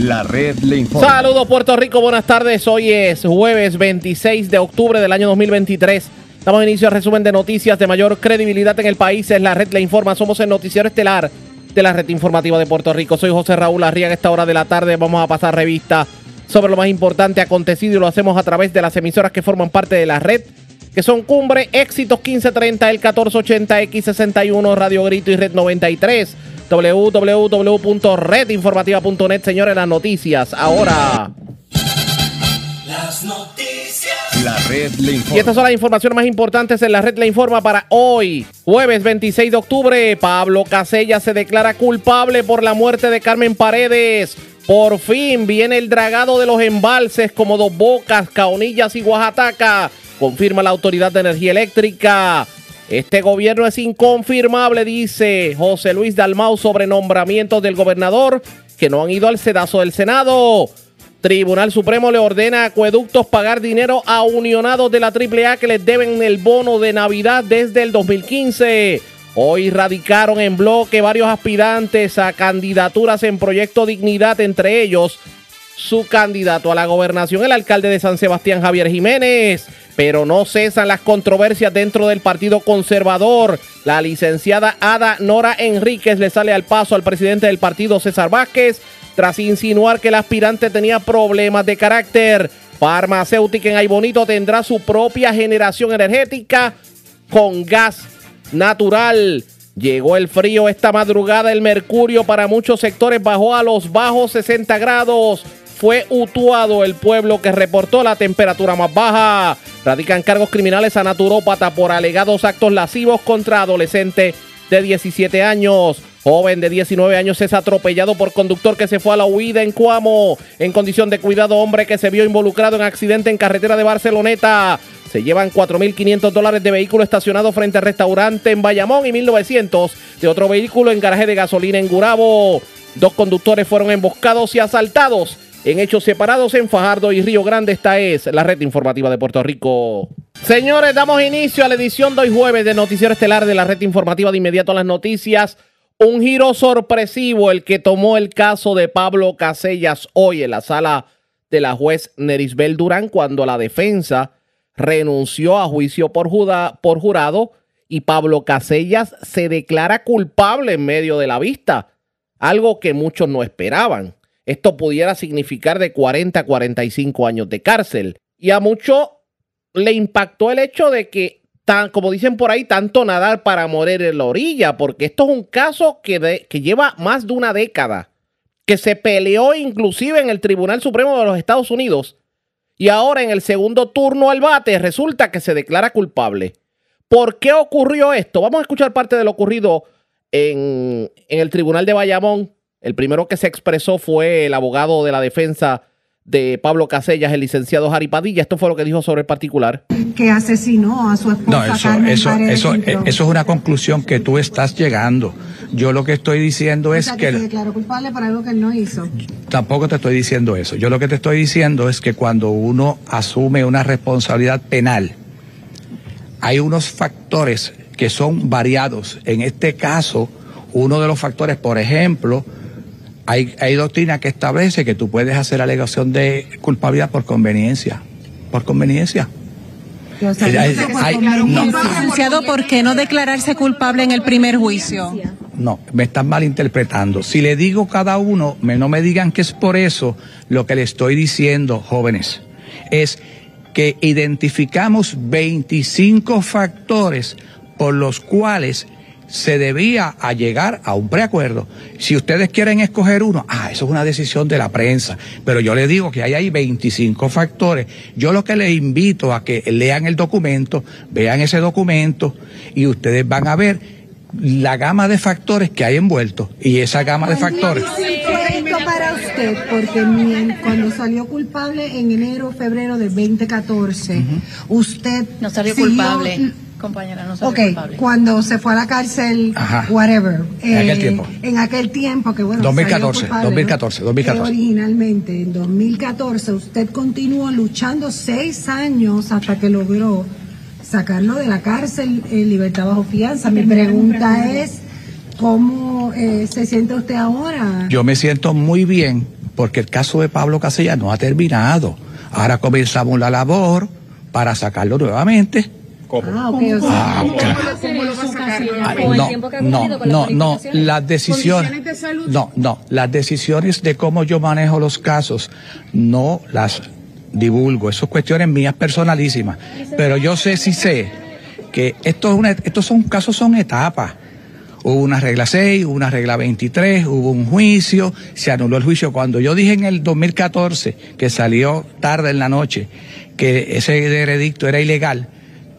La red le informa. Saludos Puerto Rico, buenas tardes. Hoy es jueves 26 de octubre del año 2023. Estamos en inicio al resumen de noticias de mayor credibilidad en el país. Es la red le informa. Somos el noticiero estelar de la red informativa de Puerto Rico. Soy José Raúl Arriaga. A esta hora de la tarde vamos a pasar revista sobre lo más importante acontecido y lo hacemos a través de las emisoras que forman parte de la red, que son Cumbre, Éxitos 1530, el 1480, X61, Radio Grito y Red 93 www.redinformativa.net, señores, las noticias. Ahora. Las noticias. La red le informa. Y estas son las informaciones más importantes en la red Le Informa para hoy, jueves 26 de octubre. Pablo Casella se declara culpable por la muerte de Carmen Paredes. Por fin viene el dragado de los embalses como Dos Bocas, Caonillas y Oaxaca. Confirma la Autoridad de Energía Eléctrica. Este gobierno es inconfirmable, dice José Luis Dalmau sobre nombramientos del gobernador que no han ido al sedazo del Senado. Tribunal Supremo le ordena a acueductos pagar dinero a unionados de la AAA que les deben el bono de Navidad desde el 2015. Hoy radicaron en bloque varios aspirantes a candidaturas en Proyecto Dignidad, entre ellos su candidato a la gobernación, el alcalde de San Sebastián, Javier Jiménez. Pero no cesan las controversias dentro del Partido Conservador. La licenciada Ada Nora Enríquez le sale al paso al presidente del partido, César Vázquez, tras insinuar que el aspirante tenía problemas de carácter. Farmacéutica en Aybonito tendrá su propia generación energética con gas natural. Llegó el frío esta madrugada, el mercurio para muchos sectores bajó a los bajos 60 grados. Fue Utuado el pueblo que reportó la temperatura más baja. Radican cargos criminales a naturópata por alegados actos lascivos contra adolescente de 17 años. Joven de 19 años es atropellado por conductor que se fue a la huida en Cuamo. En condición de cuidado, hombre que se vio involucrado en accidente en carretera de Barceloneta. Se llevan 4.500 dólares de vehículo estacionado frente al restaurante en Bayamón y 1.900 de otro vehículo en garaje de gasolina en Gurabo. Dos conductores fueron emboscados y asaltados en hechos separados en Fajardo y Río Grande. Esta es la red informativa de Puerto Rico. Señores, damos inicio a la edición de hoy jueves de Noticiero Estelar de la red informativa de inmediato a las noticias. Un giro sorpresivo el que tomó el caso de Pablo Casellas hoy en la sala de la juez Nerisbel Durán cuando la defensa renunció a juicio por, por jurado y Pablo Casellas se declara culpable en medio de la vista, algo que muchos no esperaban. Esto pudiera significar de 40 a 45 años de cárcel. Y a muchos le impactó el hecho de que, tan, como dicen por ahí, tanto nadar para morir en la orilla, porque esto es un caso que, de, que lleva más de una década, que se peleó inclusive en el Tribunal Supremo de los Estados Unidos y ahora en el segundo turno al bate resulta que se declara culpable. ¿Por qué ocurrió esto? Vamos a escuchar parte de lo ocurrido en, en, el Tribunal de Bayamón. El primero que se expresó fue el abogado de la defensa de Pablo Casellas, el licenciado Jari Padilla. Esto fue lo que dijo sobre el particular. Que asesinó a su esposa. No, eso, Carmen eso, eso, eh, eso es una conclusión que tú estás llegando. Yo lo que estoy diciendo O es sea, que... se declaró culpable por algo que él no hizo. Tampoco te estoy diciendo eso. Yo lo que te estoy diciendo es que cuando uno asume una responsabilidad penal, hay unos factores que son variados. En este caso, uno de los factores, por ejemplo, hay, hay doctrina que establece que tú puedes hacer alegación de culpabilidad por conveniencia. Por conveniencia. O sea, Ella- no se fue ay, con no. ¿por qué no declararse culpable en el primer juicio? No, me están malinterpretando. Si le digo cada uno, me, no me digan que es por eso lo que le estoy diciendo, jóvenes, es que identificamos 25 factores por los cuales se debía a llegar a un preacuerdo. Si ustedes quieren escoger uno, ah, eso es una decisión de la prensa, pero yo le digo que ahí hay 25 factores. Yo lo que les invito a que lean el documento, vean ese documento y ustedes van a ver la gama de factores que hay envueltos y esa gama de factores. Porque mi- cuando salió culpable en enero, febrero de 2014, usted No salió siguió- culpable, compañera, no Ok, culpable. cuando se fue a la cárcel, Ajá. whatever. En aquel tiempo. En aquel tiempo, que bueno. 2014, salió culpable, 2014, ¿no? 2014. Eh, originalmente, en 2014, usted continuó luchando seis años hasta que logró sacarlo de la cárcel en libertad bajo fianza. Mi pregunta es, ¿cómo eh, se siente usted ahora? Yo me siento muy bien porque el caso de Pablo Casella no ha terminado. Ahora comenzamos la labor para sacarlo nuevamente. Ah, o sea, Ah. ¿Cómo lo va a sacar? No, no, no, no, las decisiones, ¿Condiciones de salud? no, no, las decisiones de cómo yo manejo los casos no las divulgo, eso es cuestiones mías personalísimas, pero yo sé, sí sé, que esto es una, estos son casos, son etapas. Hubo una regla 6, hubo una regla 23, hubo un juicio, se anuló el juicio. Cuando yo dije en el 2014, que salió tarde en la noche, que ese veredicto era ilegal,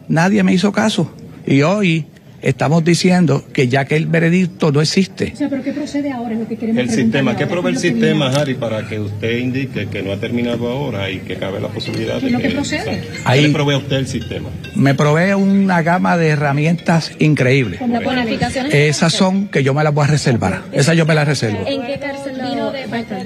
nadie me hizo caso. Y hoy estamos diciendo que ya que el veredicto no existe, O sea, pero ¿qué procede ahora? Es lo que queremos El sistema, ¿qué provee el. ¿Qué sistema, viene? Harry, para que usted indique que no ha terminado ahora y que cabe la posibilidad ¿Qué de lo que... que procede? ¿Qué Ahí- le provee a usted el sistema? me provee una gama de herramientas increíbles. Bonificaciones. Esas son que yo me las voy a reservar. Esas yo me las reservo. ¿En qué cárcel vino de parte de,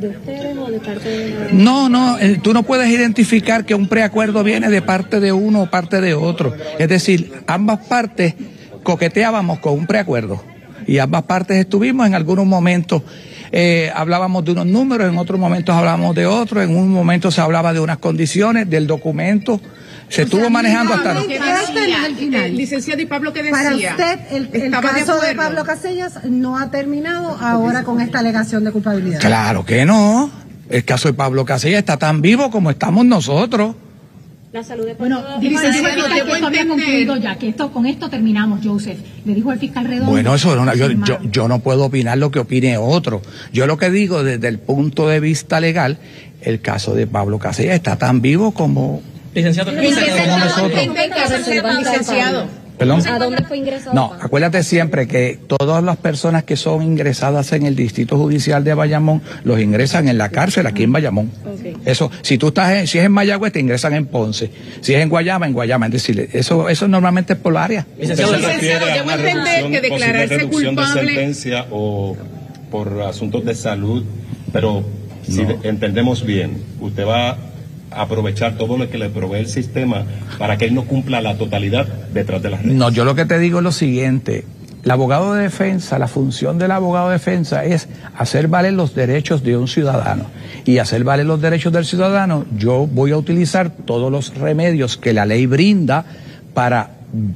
de ustedes o de parte de No, no, eh, tú no puedes identificar que un preacuerdo viene de parte de uno o parte de otro. Es decir, ambas partes coqueteábamos con un preacuerdo y ambas partes estuvimos en algunos momentos. Eh, hablábamos de unos números, en otros momentos hablábamos de otros, en un momento se hablaba de unas condiciones, del documento. Se estuvo manejando hasta... ¿Qué Hasta decía? el final. Eh, licenciado y Pablo, ¿qué decía? Para usted, el, el ¿Estaba de caso de, acuerdo? Pablo Casellas no ha terminado ahora con esta alegación de culpabilidad. Claro que no. El caso de Pablo Casella está tan vivo como estamos nosotros. La salud de Bueno, Pablo? dice el Licenciado, fiscal que esto había concluido ya, que esto, con esto terminamos, Joseph. Le dijo el fiscal Redondo. Bueno, eso no, yo, yo, yo no puedo opinar lo que opine otro. Yo lo que digo desde el punto de vista legal, el caso de Pablo Casella está tan vivo como... Licenciado, ¿qué ¿En pasa qué con sector? nosotros? ¿En qué cárcel va, licenciado? ¿Perdón? ¿A dónde fue ingresado? No, acuérdate siempre que todas las personas que son ingresadas en el Distrito Judicial de Bayamón, los ingresan en la cárcel aquí en Bayamón. Eso, si tú estás en, si es en Mayagüez, te ingresan en Ponce. Si es en Guayama, en Guayama. Es decir, eso, eso normalmente es por área. Licenciado, ¿Usted se Licenciado, refiere a entender que declararse reducción de culpable- sentencia o por asuntos de salud, pero si No. entendemos bien, usted va aprovechar todo lo que le provee el sistema para que él no cumpla la totalidad detrás de las reglas. No, yo lo que te digo es lo siguiente. El abogado de defensa, la función del abogado de defensa es hacer valer los derechos de un ciudadano. Y hacer valer los derechos del ciudadano, yo voy a utilizar todos los remedios que la ley brinda para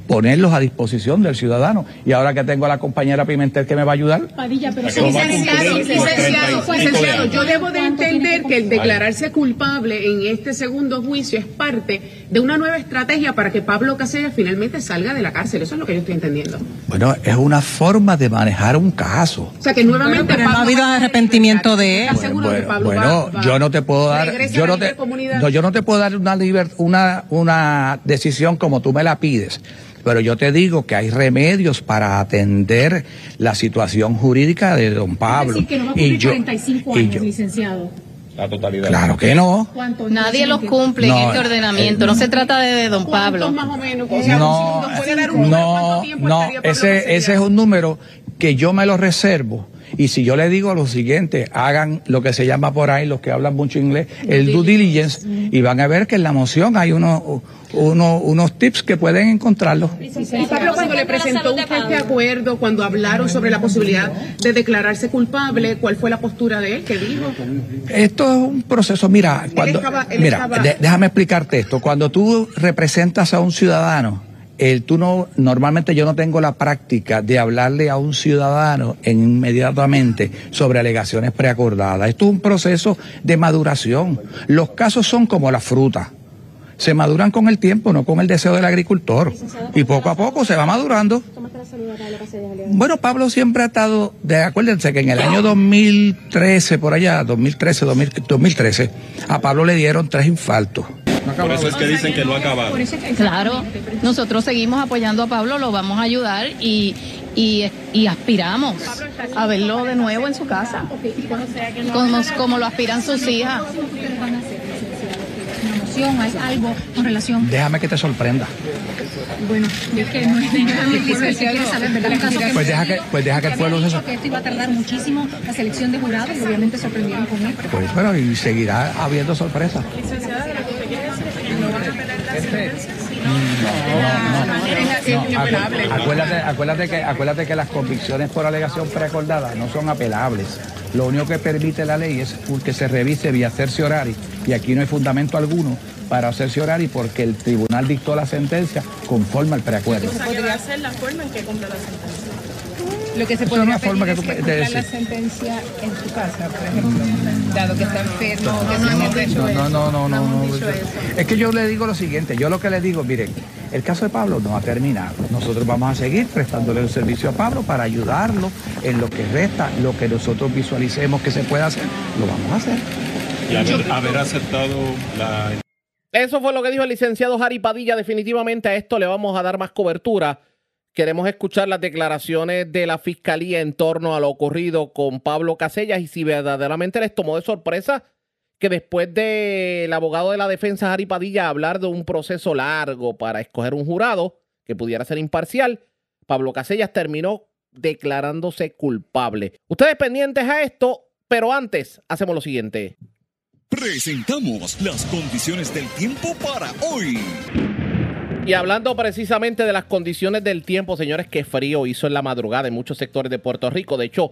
ponerlos a disposición del ciudadano. Y ahora que tengo a la compañera Pimentel que me va a ayudar, Padilla, pero ¿A qué no va a Licenciado, licenciado, 35 licenciado, yo debo de ¿Cuánto tiene entender que el declararse culpable en este segundo juicio es parte de una nueva estrategia para que Pablo Casella finalmente salga de la cárcel. Eso es lo que yo estoy entendiendo. bueno, es una forma de manejar un caso. O sea, que nuevamente pero no ha habido arrepentimiento de él. ¿Estás seguro que Bueno, Pablo bueno, va- va- yo no te puedo dar, yo no te, no, yo no te puedo dar una, liber- una, una decisión como tú me la pides. Pero yo te digo que hay remedios para atender la situación jurídica de don Pablo. decir que no va a Y yo- 45 y yo- licenciado. La totalidad. claro que no. Nadie los cumple No, en este eh, ordenamiento. No se trata de, de don ¿Cuántos Pablo. más o menos? O sea, No, ¿nos puede dar un número? no, ¿Cuánto tiempo no, estaría Pablo ese, ese es un número que yo me lo reservo. Y si yo le digo lo siguiente, hagan lo que se llama por ahí, los que hablan mucho inglés, el due diligence, y van a ver que en la moción hay unos, unos, unos tips que pueden encontrarlo. Y Pablo, cuando le presentó usted este acuerdo, cuando hablaron sobre la posibilidad de declararse culpable, ¿cuál fue la postura de él? ¿Qué dijo? Esto es un proceso, mira, cuando, estaba- él mira, estaba- déjame explicarte esto. Cuando tú representas a un ciudadano, el, tú no, normalmente yo no tengo la práctica de hablarle a un ciudadano en- inmediatamente sobre alegaciones preacordadas. Esto es un proceso de maduración. Los casos son como la fruta. Se maduran con el tiempo, no con el deseo del agricultor. Y poco a poco se va madurando. Bueno, Pablo siempre ha estado, de, acuérdense que en el año 2013, por allá, 2013, 2000 2013, a Pablo le dieron tres infartos. Por eso es que dicen que no ha acabado. Claro, nosotros seguimos apoyando a Pablo, lo vamos a ayudar y, y, y aspiramos a verlo de nuevo en su casa, como, como lo aspiran sus hijas. hay algo con relación. Déjame que te sorprenda. Bueno, es que no es nada, que Pues deja que, pues deja que el pueblo se dicho sor- que esto iba a tardar muchísimo, la selección de jurados, y obviamente sorprendieron con esto. Pues bueno, y seguirá habiendo sorpresas. Acu- Acuérdate, acuérdate, que, acuérdate que las convicciones por alegación preacordada no son apelables. Lo único que permite la ley es que se revise vía cerciorari y aquí no hay fundamento alguno para cerciorari porque el tribunal dictó la sentencia conforme al preacuerdo. podría ser la forma en que cumpla la sentencia. Lo que se es pedir que es que cumpla la sentencia en su casa, por ejemplo, dado que está enfermo o que No, siente- no, no, no, no, no. Es que yo le digo lo siguiente, yo lo que le digo, miren, el caso de Pablo no ha terminado. Nosotros vamos a seguir prestándole el servicio a Pablo para ayudarlo en lo que resta, lo que nosotros visualicemos que se puede hacer, lo vamos a hacer. Y haber, haber aceptado la Eso fue lo que dijo el licenciado Harry Padilla. Definitivamente a esto le vamos a dar más cobertura. Queremos escuchar las declaraciones de la fiscalía en torno a lo ocurrido con Pablo Casellas y si verdaderamente les tomó de sorpresa que después del abogado de la defensa Harry Padilla hablar de un proceso largo para escoger un jurado que pudiera ser imparcial, Pablo Casellas terminó declarándose culpable. Ustedes pendientes a esto, pero antes hacemos lo siguiente. Presentamos las condiciones del tiempo para hoy. Y hablando precisamente de las condiciones del tiempo, señores, qué frío hizo en la madrugada en muchos sectores de Puerto Rico. De hecho,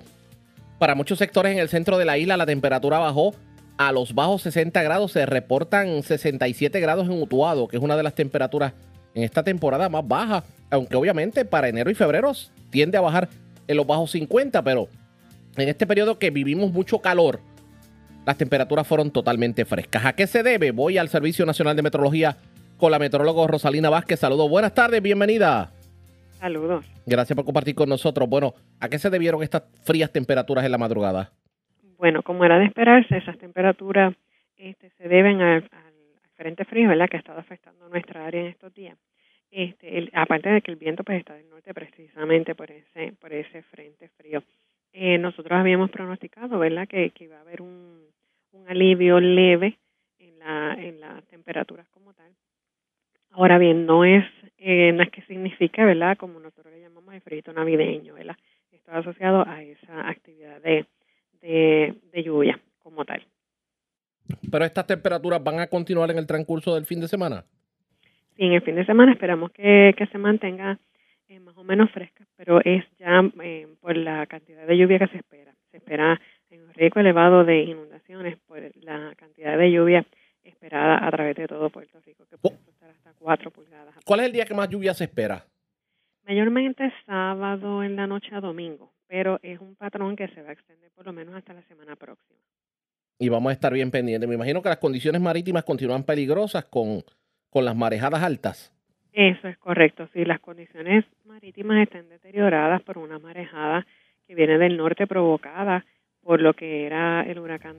para muchos sectores en el centro de la isla la temperatura bajó a los bajos 60 grados. Se reportan 67 grados en Utuado, que es una de las temperaturas en esta temporada más baja. Aunque obviamente para enero y febrero tiende a bajar en los bajos 50, pero en este periodo que vivimos mucho calor, las temperaturas fueron totalmente frescas. ¿A qué se debe? Voy al Servicio Nacional de Meteorología con la meteoróloga Rosalina Vázquez. Saludos, buenas tardes, bienvenida. Saludos. Gracias por compartir con nosotros. Bueno, ¿a qué se debieron estas frías temperaturas en la madrugada? Bueno, como era de esperarse, esas temperaturas este, se deben al, al frente frío, ¿verdad? Que ha estado afectando nuestra área en estos días. Este, el- aparte de que el viento pues está del norte precisamente por ese por ese frente frío. Eh, nosotros habíamos pronosticado, ¿verdad? Que, que iba a haber un, un alivio leve en la en las temperaturas. Ahora bien, no es eh, no es que signifique, ¿verdad? Como nosotros le llamamos el frito navideño, ¿verdad? Esto es asociado a esa actividad de, de, de lluvia como tal. Pero estas temperaturas van a continuar en el transcurso del fin de semana. Sí, en el fin de semana esperamos que, que se mantenga eh, más o menos fresca, pero es ya eh, por la cantidad de lluvia que se espera. Se espera un riesgo elevado de inundaciones por la cantidad de lluvia esperada a través de todo Puerto Rico, que puede costar hasta 4 pulgadas. ¿Cuál es el día que más lluvia se espera? Mayormente sábado en la noche a domingo, pero es un patrón que se va a extender por lo menos hasta la semana próxima. Y vamos a estar bien pendientes. Me imagino que las condiciones marítimas continúan peligrosas con, con las marejadas altas. Eso es correcto. Si las condiciones marítimas están deterioradas por una marejada que viene del norte provocada por lo que era el huracán.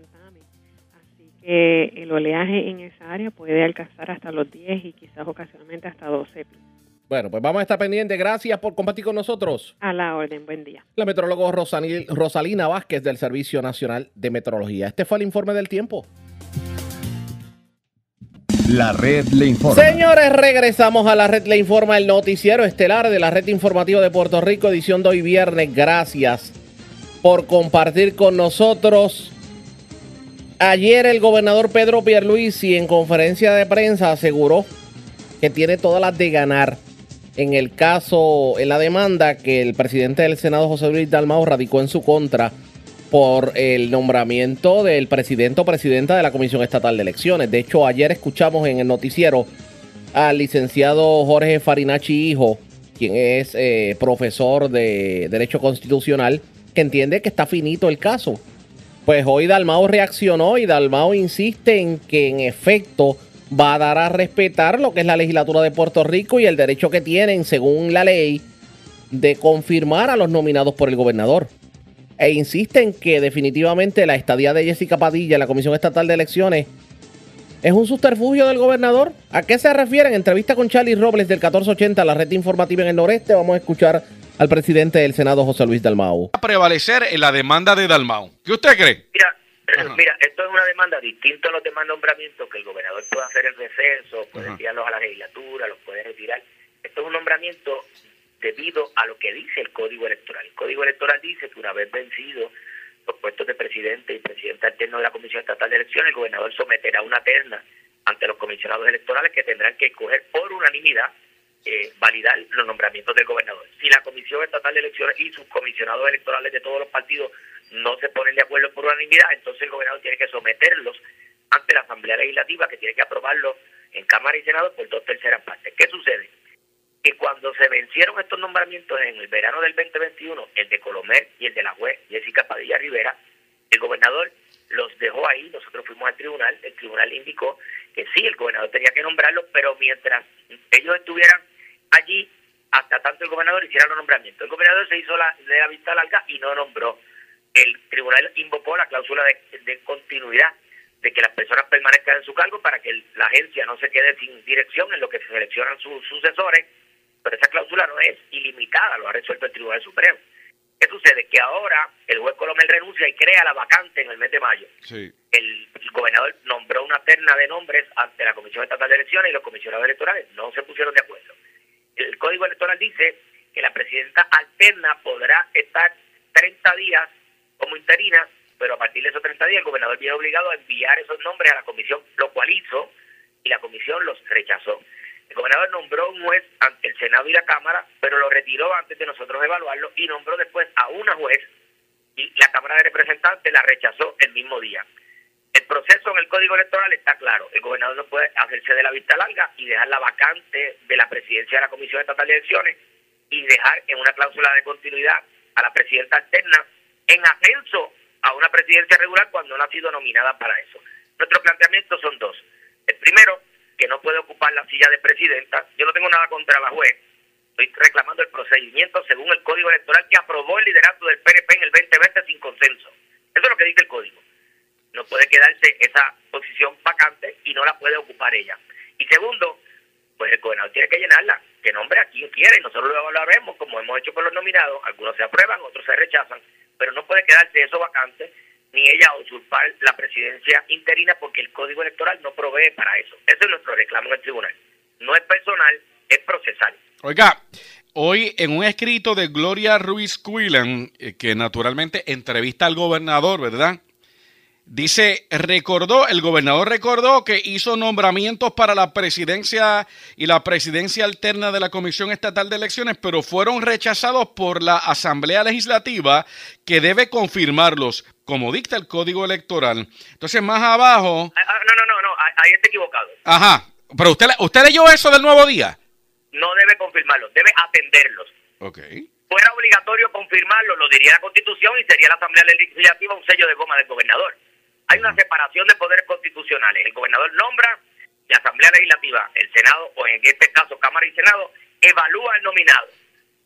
Que el oleaje en esa área puede alcanzar hasta los 10 y quizás ocasionalmente hasta 12 pies. Bueno, pues vamos a estar pendientes. Gracias por compartir con nosotros. A la orden, buen día. La metrólogo Rosanil- Rosalina Vázquez del Servicio Nacional de Meteorología. Este fue el informe del tiempo. La red le informa. Señores, regresamos a la red Le Informa, el noticiero estelar de la red informativa de Puerto Rico, edición de hoy viernes. Gracias por compartir con nosotros. Ayer el gobernador Pedro Pierluisi en conferencia de prensa aseguró que tiene todas las de ganar en el caso, en la demanda que el presidente del Senado, José Luis Dalmau, radicó en su contra por el nombramiento del presidente o presidenta de la Comisión Estatal de Elecciones. De hecho, ayer escuchamos en el noticiero al licenciado Jorge Farinachi Hijo, quien es eh, profesor de Derecho Constitucional, que entiende que está finito el caso. Pues hoy Dalmao reaccionó y Dalmao insiste en que en efecto va a dar a respetar lo que es la legislatura de Puerto Rico y el derecho que tienen, según la ley, de confirmar a los nominados por el gobernador. E insiste en que definitivamente la estadía de Jessica Padilla en la Comisión Estatal de Elecciones es un subterfugio del gobernador. ¿A qué se refiere? En entrevista con Charlie Robles del 1480, la red informativa en el noreste, vamos a escuchar al presidente del Senado, José Luis Dalmau. a prevalecer en la demanda de Dalmau. ¿Qué usted cree? Mira, mira, esto es una demanda distinta a los demás nombramientos que el gobernador puede hacer el receso, puede enviarlos a la legislatura, los puede retirar. Esto es un nombramiento debido a lo que dice el Código Electoral. El Código Electoral dice que una vez vencido los puestos de presidente y presidente alterno de la Comisión Estatal de Elecciones, el gobernador someterá una terna ante los comisionados electorales que tendrán que escoger por unanimidad eh, validar los nombramientos del gobernador. Si la Comisión Estatal de Elecciones y sus comisionados electorales de todos los partidos no se ponen de acuerdo por unanimidad, entonces el gobernador tiene que someterlos ante la Asamblea Legislativa que tiene que aprobarlo en Cámara y Senado por dos terceras partes. ¿Qué sucede? Que cuando se vencieron estos nombramientos en el verano del 2021, el de Colomer y el de la juez Jessica Padilla Rivera, el gobernador los dejó ahí, nosotros fuimos al tribunal, el tribunal indicó que sí, el gobernador tenía que nombrarlos, pero mientras ellos estuvieran allí, hasta tanto el gobernador hiciera los nombramientos. El gobernador se hizo la, de la vista larga y no nombró. El tribunal invocó la cláusula de, de continuidad, de que las personas permanezcan en su cargo para que la agencia no se quede sin dirección en lo que se seleccionan sus sucesores, pero esa cláusula no es ilimitada, lo ha resuelto el Tribunal Supremo. ¿Qué sucede? Que ahora el juez Colomel renuncia y crea la vacante en el mes de mayo. Sí. El gobernador nombró una terna de nombres ante la Comisión Estatal de Elecciones y los comisionados electorales no se pusieron de acuerdo. El Código Electoral dice que la presidenta alterna podrá estar 30 días como interina, pero a partir de esos 30 días el gobernador viene obligado a enviar esos nombres a la comisión, lo cual hizo y la comisión los rechazó. El gobernador nombró un juez ante el Senado y la Cámara, pero lo retiró antes de nosotros evaluarlo y nombró después a una juez y la Cámara de Representantes la rechazó el mismo día. El proceso en el Código Electoral está claro. El gobernador no puede hacerse de la vista larga y dejar la vacante de la presidencia de la Comisión Estatal de Elecciones y dejar en una cláusula de continuidad a la presidenta alterna en ascenso a una presidencia regular cuando no ha sido nominada para eso. Nuestros planteamientos son dos. El primero, que no puede ocupar la silla de presidenta. Yo no tengo nada contra la juez. Estoy reclamando el procedimiento según el Código Electoral que aprobó el liderato del PNP en el 2020 sin consenso. Eso es lo que dice el Código. No puede quedarse esa posición vacante y no la puede ocupar ella. Y segundo, pues el gobernador tiene que llenarla, que nombre a quien quiera y nosotros lo evaluaremos como hemos hecho con los nominados. Algunos se aprueban, otros se rechazan, pero no puede quedarse eso vacante ni ella usurpar la presidencia interina porque el Código Electoral no provee para eso. Ese es nuestro reclamo en el tribunal. No es personal, es procesal. Oiga, hoy en un escrito de Gloria Ruiz Quillan, eh, que naturalmente entrevista al gobernador, ¿verdad? Dice, recordó, el gobernador recordó que hizo nombramientos para la presidencia y la presidencia alterna de la Comisión Estatal de Elecciones, pero fueron rechazados por la Asamblea Legislativa que debe confirmarlos, como dicta el Código Electoral. Entonces, más abajo, Ah, ah, no, no, no, no, ahí ahí está equivocado. ajá, pero usted, usted leyó eso del nuevo día. No debe confirmarlos, debe atenderlos. Ok. fuera obligatorio confirmarlo, lo diría la Constitución y sería la Asamblea Legislativa un sello de goma del gobernador. Hay una separación de poderes constitucionales. El gobernador nombra, la Asamblea Legislativa, el Senado, o en este caso Cámara y Senado, evalúa al nominado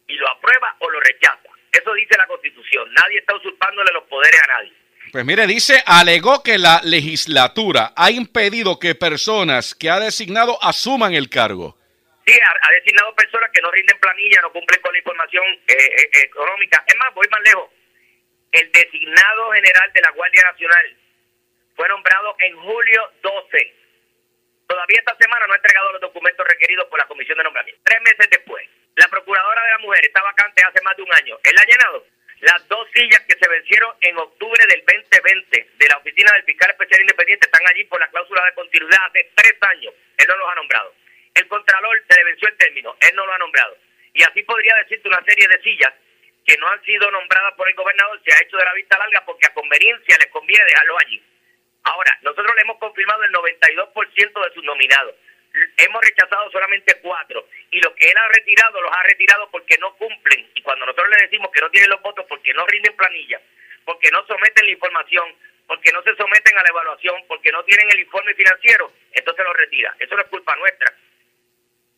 y lo aprueba o lo rechaza. Eso dice la Constitución. Nadie está usurpándole los poderes a nadie. Pues mire, dice, alegó que la legislatura ha impedido que personas que ha designado asuman el cargo. Sí, ha, ha designado personas que no rinden planilla, no cumplen con la información eh, eh, económica. Es más, voy más lejos. El designado general de la Guardia Nacional fue nombrado en julio 12. Todavía esta semana no ha entregado los documentos requeridos por la Comisión de Nombramiento. Tres meses después, la Procuradora de la Mujer está vacante hace más de un año. ¿Él ha llenado? Las dos sillas que se vencieron en octubre del 2020 de la Oficina del Fiscal Especial Independiente están allí por la cláusula de continuidad hace tres años. Él no los ha nombrado. El Contralor se le venció el término. Él no lo ha nombrado. Y así podría decirte una serie de sillas que no han sido nombradas por el gobernador, se ha hecho de la vista larga porque a conveniencia les conviene dejarlo allí. Ahora, nosotros le hemos confirmado el 92% de sus nominados. Hemos rechazado solamente cuatro. Y los que él ha retirado, los ha retirado porque no cumplen. Y cuando nosotros le decimos que no tienen los votos porque no rinden planilla, porque no someten la información, porque no se someten a la evaluación, porque no tienen el informe financiero, entonces los retira. Eso no es culpa nuestra.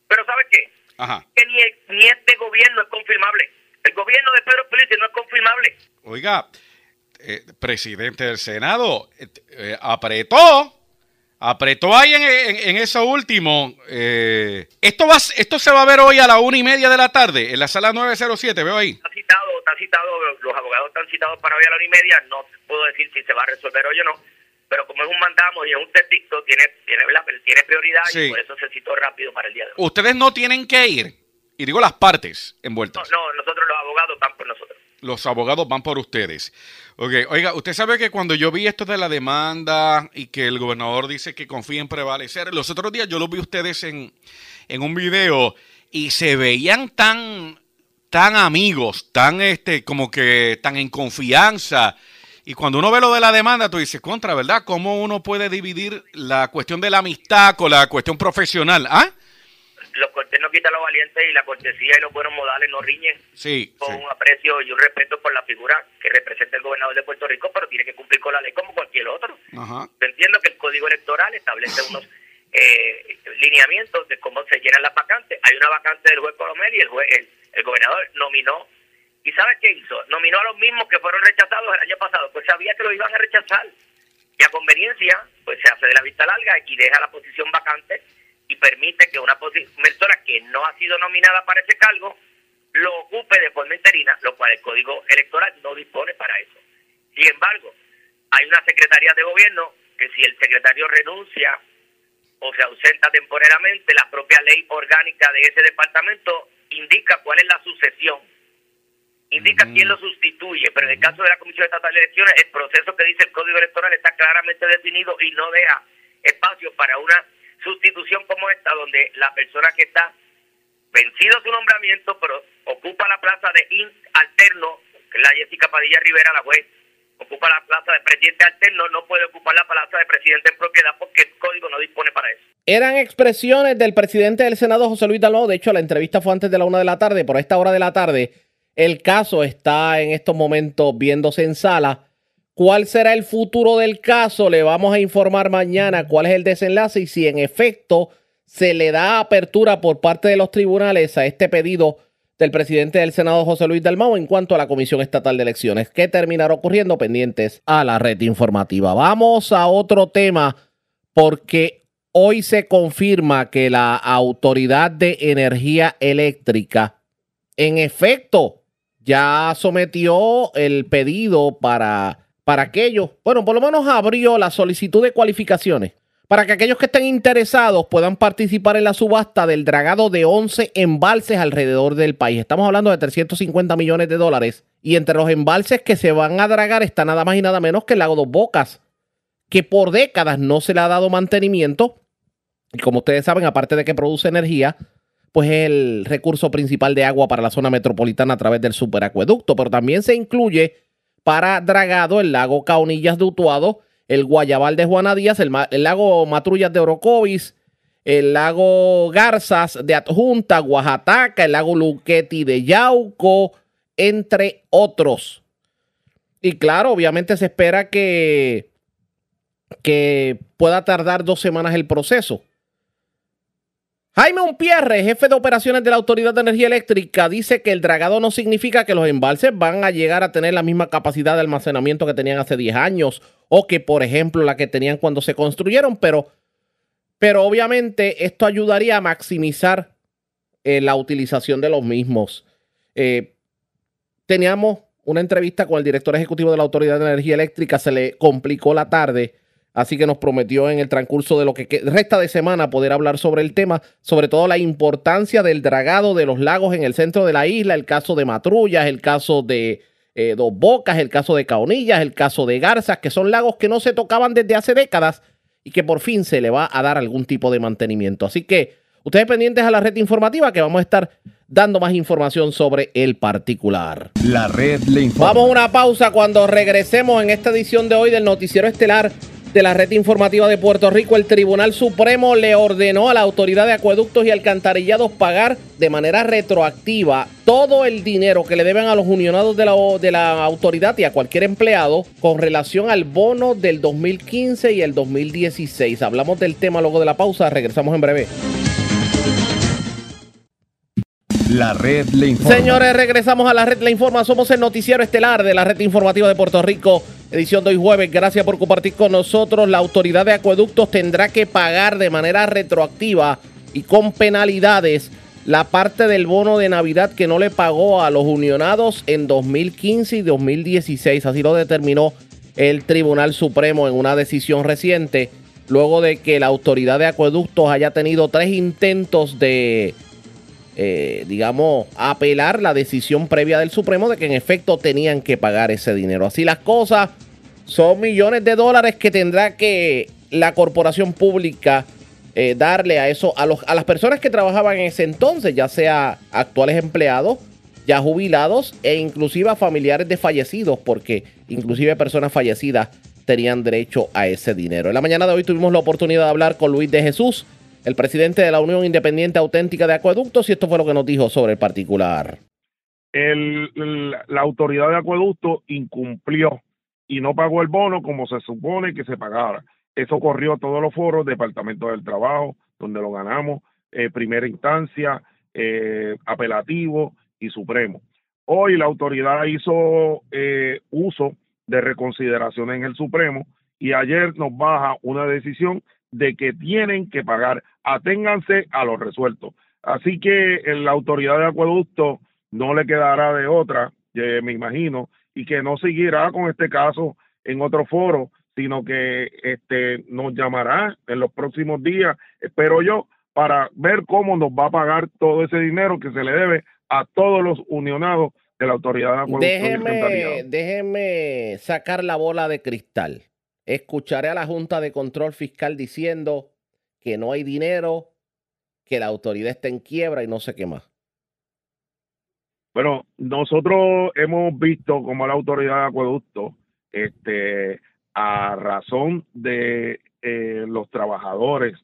Pero ¿sabes qué? Ajá. Que ni, ni este gobierno es confirmable. El gobierno de Pedro Pérez no es confirmable. Oiga, eh, presidente del Senado, eh, eh, apretó, apretó ahí en, en- en eso último. eh, esto, va, esto se va a ver hoy a la una y media de la tarde, en la sala 907, veo ahí. Está citado, está citado, los abogados están citados para hoy a la hora y media. No puedo decir si se va a resolver hoy o no. Pero como es un mandamo y es un testito, tiene, tiene, tiene prioridad Sí. y por eso se citó rápido para el día de hoy. Ustedes no tienen que ir, y digo las partes No, envueltas. no, nosotros los abogados están por nosotros. Los abogados van por ustedes. Ok, oiga, usted sabe que cuando yo vi esto de la demanda y que el gobernador dice que confía en prevalecer, los otros días yo los vi ustedes en, en un video y se veían tan, tan amigos, tan este, como que tan en confianza. Y cuando uno ve lo de la demanda, tú dices, contra, ¿verdad? ¿Cómo uno puede dividir la cuestión de la amistad con la cuestión profesional? ¿Ah? Los cortes no quitan los valientes y la cortesía y los buenos modales no riñen Sí. con un aprecio y un respeto por la figura que representa el gobernador de Puerto Rico, pero tiene que cumplir con la ley como cualquier otro. Ajá. Yo entiendo que el Código Electoral establece unos eh, lineamientos de cómo se llenan las vacantes. Hay una vacante del juez Colomel y el, juez, el, el gobernador nominó. ¿Y sabes qué hizo? Nominó a los mismos que fueron rechazados el año pasado, pues sabía que lo iban a rechazar. Y a conveniencia, pues se hace de la vista larga y deja la posición vacante y permite que una persona que no ha sido nominada para ese cargo lo ocupe de forma interina, lo cual el Código Electoral no dispone para eso. Sin embargo, hay una secretaría de gobierno que si el secretario renuncia o se ausenta temporalmente, la propia ley orgánica de ese departamento indica cuál es la sucesión, indica quién lo sustituye, pero en el caso de la Comisión Estatal de Elecciones, el proceso que dice el Código Electoral está claramente definido y no deja espacio para una sustitución como esta, donde la persona que está vencido su nombramiento, pero ocupa la plaza de alterno, que es la Jessica Padilla Rivera, la juez, ocupa la plaza de presidente alterno, no puede ocupar la plaza de presidente en propiedad porque el código no dispone para eso. Eran expresiones del presidente del Senado, José Luis Dalmau. De hecho, la entrevista fue antes de la una de la tarde. Por esta hora de la tarde, el caso está en estos momentos viéndose en sala. ¿Cuál será el futuro del caso? Le vamos a informar mañana cuál es el desenlace y si en efecto se le da apertura por parte de los tribunales a este pedido del presidente del Senado, José Luis Dalmau, en cuanto a la Comisión Estatal de Elecciones. ¿Qué terminará ocurriendo? Pendientes a la red informativa. Vamos a otro tema porque hoy se confirma que la Autoridad de Energía Eléctrica, en efecto, ya sometió el pedido para, para aquello. Bueno, por lo menos abrió la solicitud de cualificaciones para que aquellos que estén interesados puedan participar en la subasta del dragado de 11 embalses alrededor del país. Estamos hablando de 350 millones de dólares. Y entre los embalses que se van a dragar está nada más y nada menos que el lago Dos Bocas, que por décadas no se le ha dado mantenimiento. Y como ustedes saben, aparte de que produce energía, pues es el recurso principal de agua para la zona metropolitana a través del superacueducto. Pero también se incluye para dragado el lago Caunillas de Utuado, el Guayabal de Juana Díaz, el, lago Matrullas de Orocovis, el lago Garzas de Adjunta, Oaxaca, el lago Luqueti de Yauco, entre otros. Y claro, obviamente se espera que, que pueda tardar dos semanas el proceso. Jaime Unpierre, jefe de operaciones de la Autoridad de Energía Eléctrica, dice que el dragado no significa que los embalses van a llegar a tener la misma capacidad de almacenamiento que tenían hace 10 años o que, por ejemplo, la que tenían cuando se construyeron, pero, pero obviamente esto ayudaría a maximizar eh, la utilización de los mismos. Eh, teníamos una entrevista con el director ejecutivo de la Autoridad de Energía Eléctrica, se le complicó la tarde, así que nos prometió en el transcurso de lo que resta de semana poder hablar sobre el tema, sobre todo la importancia del dragado de los lagos en el centro de la isla, el caso de Matrullas, el caso de eh, Dos Bocas, el caso de Caonillas, el caso de Garzas, que son lagos que no se tocaban desde hace décadas y que por fin se le va a dar algún tipo de mantenimiento. Así que ustedes pendientes a la red informativa que vamos a estar dando más información sobre el particular. La red le informa. Vamos a una pausa cuando regresemos en esta edición de hoy del Noticiero Estelar de la Red Informativa de Puerto Rico. El Tribunal Supremo le ordenó a la Autoridad de Acueductos y Alcantarillados pagar de manera retroactiva todo el dinero que le deben a los unionados de la, de la autoridad y a cualquier empleado con relación al bono del 2015 y el 2016. Hablamos del tema luego de la pausa. Regresamos en breve. La red le informa. Señores, regresamos a la red La Informa. Somos el noticiero estelar de la red informativa de Puerto Rico, edición de hoy jueves. Gracias por compartir con nosotros. La autoridad de acueductos tendrá que pagar de manera retroactiva y con penalidades la parte del bono de Navidad que no le pagó a los unionados en 2015 y 2016. Así lo determinó el Tribunal Supremo en una decisión reciente, luego de que la autoridad de acueductos haya tenido tres intentos de eh, digamos, apelar la decisión previa del Supremo de que en efecto tenían que pagar ese dinero. Así las cosas, son millones de dólares que tendrá que la corporación pública eh, darle a eso, a, los, a las personas que trabajaban en ese entonces, ya sea actuales empleados, ya jubilados e inclusive a familiares de fallecidos, porque inclusive personas fallecidas tenían derecho a ese dinero. En la mañana de hoy tuvimos la oportunidad de hablar con Luis de Jesús, el presidente de la Unión Independiente Auténtica de Acueductos, y esto fue lo que nos dijo sobre el particular. La autoridad de acueducto incumplió y no pagó el bono como se supone que se pagara. Eso corrió a todos los foros, Departamento del Trabajo, donde lo ganamos, eh, primera instancia, eh, apelativo y supremo. Hoy la autoridad hizo eh, uso de reconsideración en el Supremo y ayer nos baja una decisión de que tienen que pagar. Aténganse a lo resuelto. Así que la autoridad de acueducto no le quedará de otra, eh, me imagino, y que no seguirá con este caso en otro foro, sino que este nos llamará en los próximos días, espero yo, para ver cómo nos va a pagar todo ese dinero que se le debe a todos los unionados de la autoridad de acueducto. Déjeme, déjeme sacar la bola de cristal. Escucharé a la Junta de Control Fiscal diciendo que no hay dinero, que la autoridad está en quiebra y no sé qué más. Bueno, nosotros hemos visto como la autoridad de acueducto, este, a razón de eh, los trabajadores,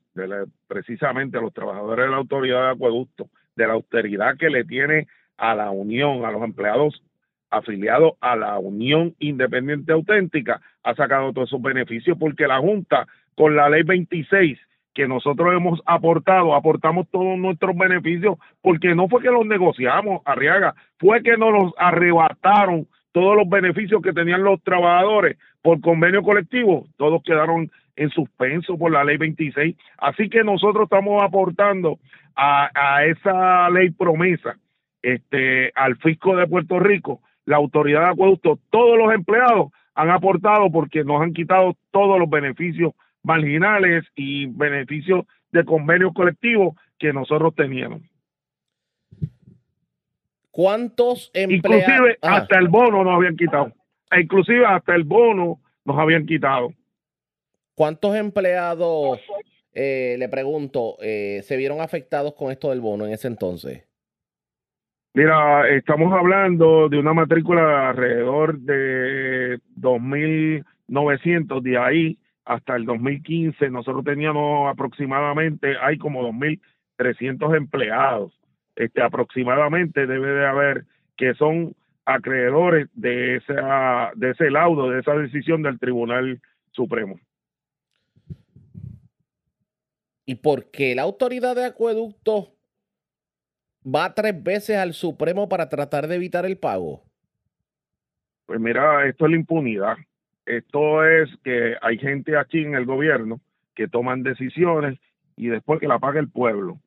precisamente los trabajadores de la autoridad de acueducto, de la austeridad que le tiene a la Unión, a los empleados afiliados a la Unión Independiente Auténtica, ha sacado todos esos beneficios porque la Junta, con la ley 26, que nosotros hemos aportado, aportamos todos nuestros beneficios, porque no fue que los negociamos, Arriaga, fue que nos arrebataron todos los beneficios que tenían los trabajadores por convenio colectivo, todos quedaron en suspenso por la ley 26. Así que nosotros estamos aportando a, a esa ley promesa este, al fisco de Puerto Rico, la autoridad de acueducto, todos los empleados han aportado porque nos han quitado todos los beneficios marginales y beneficios de convenios colectivos que nosotros teníamos. ¿Cuántos empleados? Inclusive Ah, hasta el bono nos habían quitado. E Inclusive hasta el bono nos habían quitado. ¿Cuántos empleados, eh, le pregunto, eh, se vieron afectados con esto del bono en ese entonces? Mira, estamos hablando de una matrícula de alrededor de 2.900, de ahí hasta el 2015 nosotros teníamos aproximadamente, hay como 2.300 empleados, este aproximadamente debe de haber que son acreedores de esa de ese laudo, de esa decisión del Tribunal Supremo. ¿Y por qué la autoridad de acueducto va tres veces al Supremo para tratar de evitar el pago? Pues mira, esto es la impunidad. Esto es que hay gente aquí en el gobierno que toman decisiones y después que la paga el pueblo.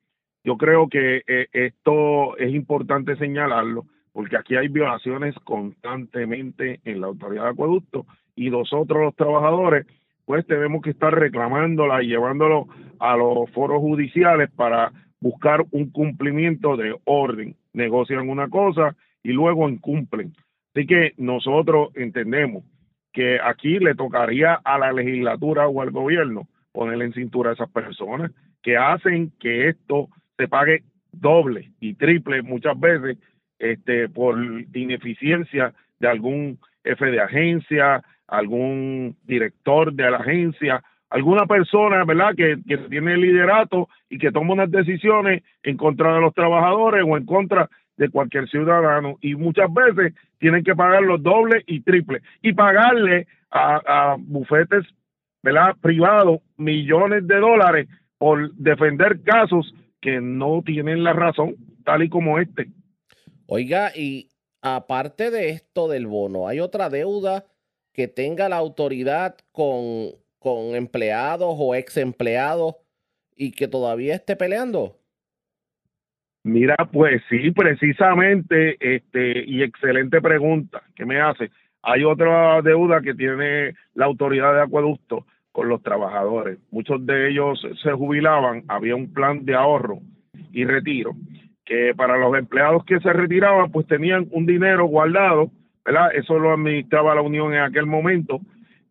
Yo creo que eh, esto es importante señalarlo porque aquí hay violaciones constantemente en la autoridad de acueducto y nosotros los trabajadores pues tenemos que estar reclamándola y llevándolo a los foros judiciales para buscar un cumplimiento de orden. Negocian una cosa y luego incumplen. Así que nosotros entendemos que aquí le tocaría a la legislatura o al gobierno ponerle en cintura a esas personas que hacen que esto se pague doble y triple muchas veces este por ineficiencia de algún jefe de agencia, algún director de la agencia, alguna persona, ¿verdad?, que, que tiene liderato y que toma unas decisiones en contra de los trabajadores o en contra de cualquier ciudadano y muchas veces tienen que pagar los dobles y triples y pagarle a, a bufetes ¿verdad? privados millones de dólares por defender casos que no tienen la razón, tal y como este. Oiga, y aparte de esto del bono, ¿hay otra deuda que tenga la autoridad con, con empleados o ex empleados y que todavía esté peleando? Mira, pues sí, precisamente, este, y excelente pregunta que me hace. Hay otra deuda que tiene la autoridad de acueducto con los trabajadores. Muchos de ellos se jubilaban, había un plan de ahorro y retiro. que para los empleados que se retiraban, pues tenían un dinero guardado, ¿verdad? Eso lo administraba la Unión en aquel momento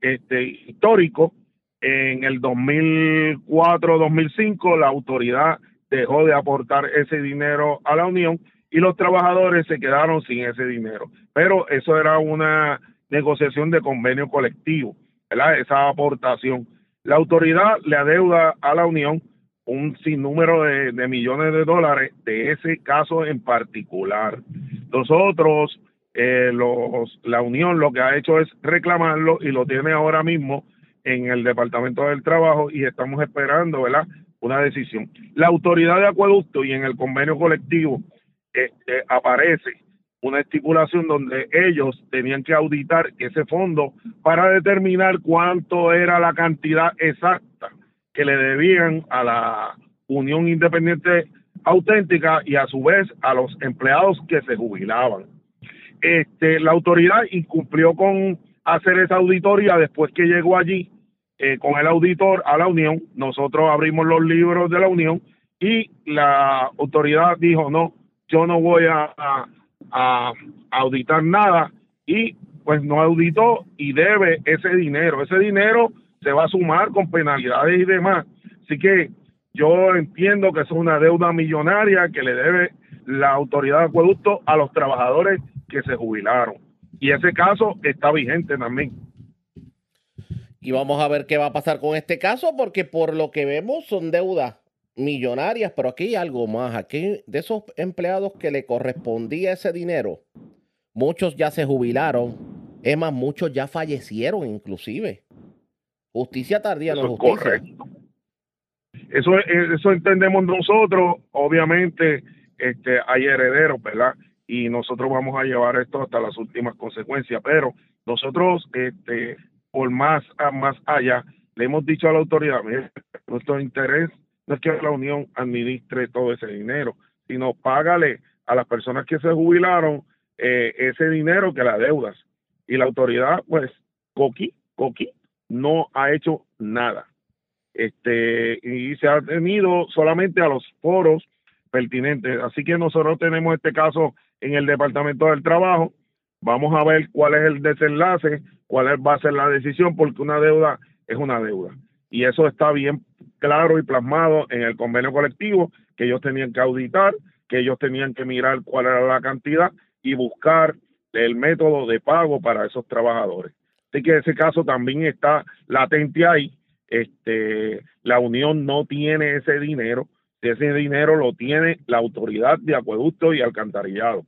este, histórico. En el 2004-2005 la autoridad dejó de aportar ese dinero a la Unión y los trabajadores se quedaron sin ese dinero. Pero eso era una negociación de convenio colectivo, ¿verdad? Esa aportación. La autoridad le adeuda a la Unión un sinnúmero de, de millones de dólares de ese caso en particular. Nosotros, eh, los, la Unión lo que ha hecho es reclamarlo y lo tiene ahora mismo en el Departamento del Trabajo y estamos esperando, ¿verdad? Una decisión. La autoridad de acueducto y en el convenio colectivo este, aparece una estipulación donde ellos tenían que auditar ese fondo para determinar cuánto era la cantidad exacta que le debían a la Unión Independiente Auténtica y a su vez a los empleados que se jubilaban. Este, la autoridad incumplió con hacer esa auditoría después que llegó allí eh, con el auditor a la Unión. Nosotros abrimos los libros de la Unión y la autoridad dijo no, yo no voy a, a, auditar nada y pues no auditó y debe ese dinero. Ese dinero se va a sumar con penalidades y demás. Así que yo entiendo que es una deuda millonaria que le debe la autoridad de acueducto a los trabajadores que se jubilaron. Y ese caso está vigente también. Y vamos a ver qué va a pasar con este caso, porque por lo que vemos son deudas millonarias, pero aquí hay algo más. Aquí de esos empleados que le correspondía ese dinero, muchos ya se jubilaron. Es más, muchos ya fallecieron inclusive. Justicia tardía no es justicia. Correcto. Eso, eso entendemos nosotros. Obviamente este, hay herederos, ¿verdad? Y nosotros vamos a llevar esto hasta las últimas consecuencias. Pero nosotros, este, por más, más allá, le hemos dicho a la autoridad, nuestro interés no es que la Unión administre todo ese dinero, sino págale a las personas que se jubilaron eh, ese dinero que la deudas. Y la autoridad, pues, Coqui, Coqui, no ha hecho nada. Este, y se ha tenido solamente a los foros pertinentes. Así que nosotros tenemos este caso en el Departamento del Trabajo. Vamos a ver cuál es el desenlace, cuál va a ser la decisión, porque una deuda es una deuda. Y eso está bien claro y plasmado en el convenio colectivo, que ellos tenían que auditar, que ellos tenían que mirar cuál era la cantidad y buscar el método de pago para esos trabajadores. Así que ese caso también está latente ahí. Este, la Unión no tiene ese dinero, ese dinero lo tiene la autoridad de acueducto y alcantarillado.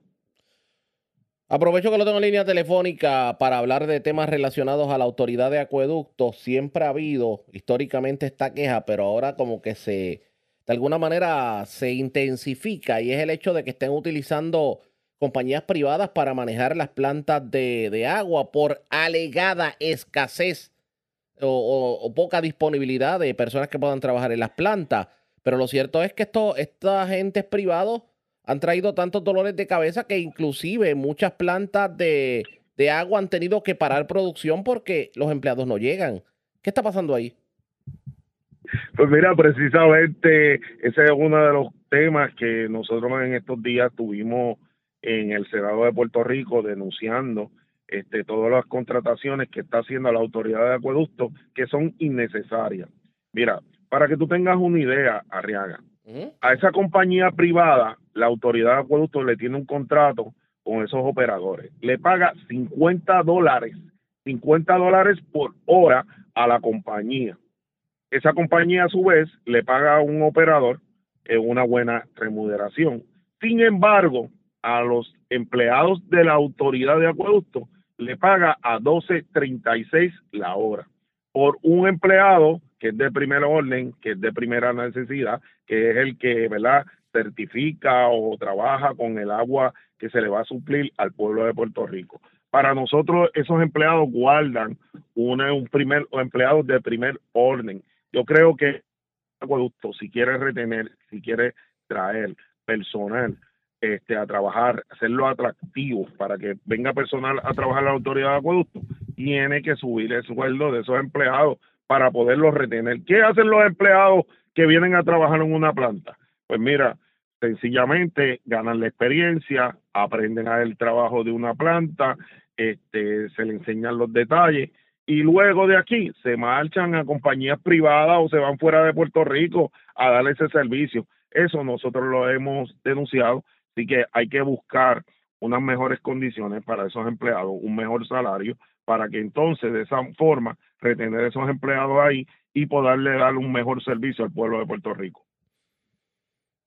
Aprovecho que lo tengo en línea telefónica para hablar de temas relacionados a la autoridad de acueducto. Siempre ha habido históricamente esta queja, pero ahora como que se, de alguna manera se intensifica y es el hecho de que estén utilizando compañías privadas para manejar las plantas de, agua por alegada escasez o, poca disponibilidad de personas que puedan trabajar en las plantas. Pero lo cierto es que esto, estos agentes privados han traído tantos dolores de cabeza que inclusive muchas plantas de, de agua han tenido que parar producción porque los empleados no llegan. ¿Qué está pasando ahí? Pues mira, precisamente ese es uno de los temas que nosotros en estos días tuvimos en el Senado de Puerto Rico denunciando este, todas las contrataciones que está haciendo la autoridad de acueducto que son innecesarias. Mira, para que tú tengas una idea, Arriaga, a esa compañía privada, la autoridad de acueducto le tiene un contrato con esos operadores. Le paga 50 dólares, 50 dólares por hora a la compañía. Esa compañía a su vez le paga a un operador una buena remuneración. Sin embargo, a los empleados de la autoridad de acueducto le paga a 12.36 la hora. Por un empleado que es de primer orden, que es de primera necesidad, que es el que, ¿verdad?, certifica o trabaja con el agua que se le va a suplir al pueblo de Puerto Rico. Para nosotros, esos empleados guardan una, un primer, empleados de primer orden. Yo creo que acueducto, si quiere retener, si quiere traer personal este, a trabajar, hacerlo atractivo para que venga personal a trabajar la autoridad de acueducto, tiene que subir el sueldo de esos empleados para poderlos retener. ¿Qué hacen los empleados que vienen a trabajar en una planta? Pues mira, sencillamente ganan la experiencia, aprenden a el trabajo de una planta, este, se le enseñan los detalles y luego de aquí se marchan a compañías privadas o se van fuera de Puerto Rico a dar ese servicio. Eso nosotros lo hemos denunciado, así que hay que buscar unas mejores condiciones para esos empleados, un mejor salario, para que entonces de esa forma retener esos empleados ahí y poderle dar un mejor servicio al pueblo de Puerto Rico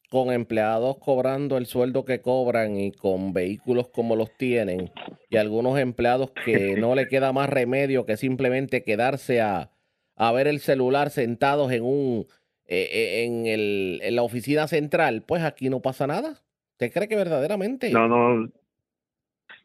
con empleados cobrando el sueldo que cobran y con vehículos como los tienen y algunos empleados que no le queda más remedio que simplemente quedarse a, a ver el celular sentados en un eh, eh, en, el, en la oficina central, pues aquí no pasa nada. ¿Usted cree que verdaderamente? No, no.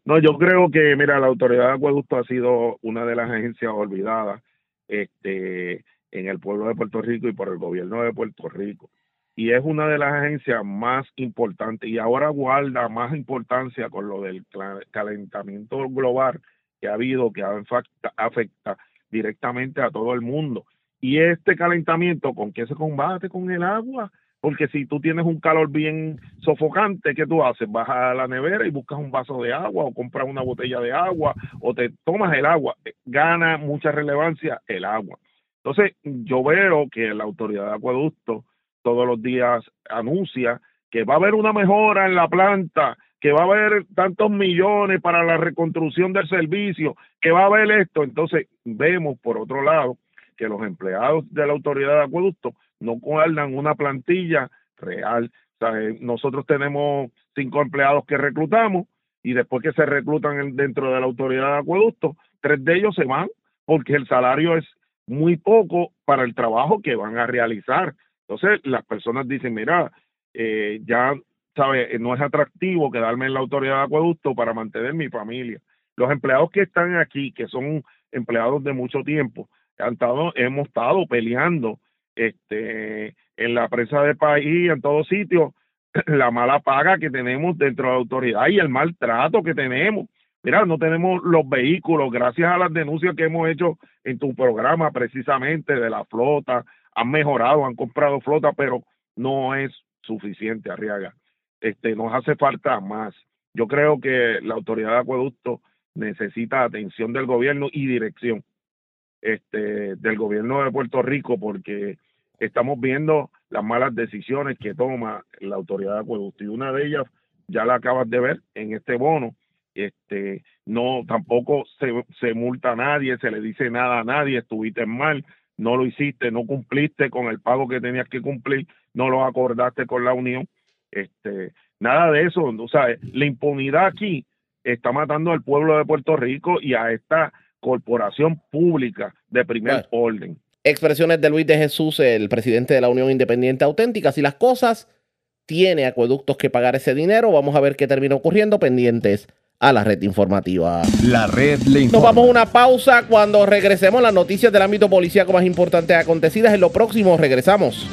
No, yo creo que, mira, la autoridad de acueducto ha sido una de las agencias olvidadas este, en el pueblo de Puerto Rico y por el gobierno de Puerto Rico y es una de las agencias más importantes y ahora guarda más importancia con lo del calentamiento global que ha habido, que afecta, afecta directamente a todo el mundo. Y este calentamiento, ¿con qué se combate? Con el agua. Porque si tú tienes un calor bien sofocante, ¿qué tú haces? Vas a la nevera y buscas un vaso de agua o compras una botella de agua o te tomas el agua. Gana mucha relevancia el agua. Entonces, yo veo que la autoridad de acueducto todos los días anuncia que va a haber una mejora en la planta, que va a haber tantos millones para la reconstrucción del servicio, que va a haber esto. Entonces vemos, por otro lado, que los empleados de la autoridad de acueducto no guardan una plantilla real. Eh, nosotros tenemos cinco empleados que reclutamos y después que se reclutan dentro de la autoridad de acueducto, tres de ellos se van porque el salario es muy poco para el trabajo que van a realizar. Entonces, las personas dicen, mira, eh, ya, ¿sabes? No es atractivo quedarme en la autoridad de acueducto para mantener mi familia. Los empleados que están aquí, que son empleados de mucho tiempo, han estado, hemos estado peleando este, en la prensa del país, en todos sitios, la mala paga que tenemos dentro de la autoridad y el maltrato que tenemos. Mira, no tenemos los vehículos, gracias a las denuncias que hemos hecho en tu programa precisamente de la flota, han mejorado, han comprado flota, pero no es suficiente, Arriaga. Este, nos hace falta más. Yo creo que la autoridad de acueducto necesita atención del gobierno y dirección este, del gobierno de Puerto Rico porque estamos viendo las malas decisiones que toma la autoridad de acueducto. Y una de ellas ya la acabas de ver en este bono. Este no tampoco se, se multa a nadie se le dice nada a nadie estuviste mal no lo hiciste, no cumpliste con el pago que tenías que cumplir, no lo acordaste con la Unión. Este, nada de eso, o sea, la impunidad aquí está matando al pueblo de Puerto Rico y a esta corporación pública de primer orden. Expresiones de Luis de Jesús, el presidente de la Unión Independiente Auténtica. Si las cosas tiene acueductos que pagar ese dinero, vamos a ver qué termina ocurriendo pendientes a la red informativa. La red le informa. Nos vamos a una pausa cuando regresemos las noticias del ámbito policíaco más importantes acontecidas. En lo próximo regresamos.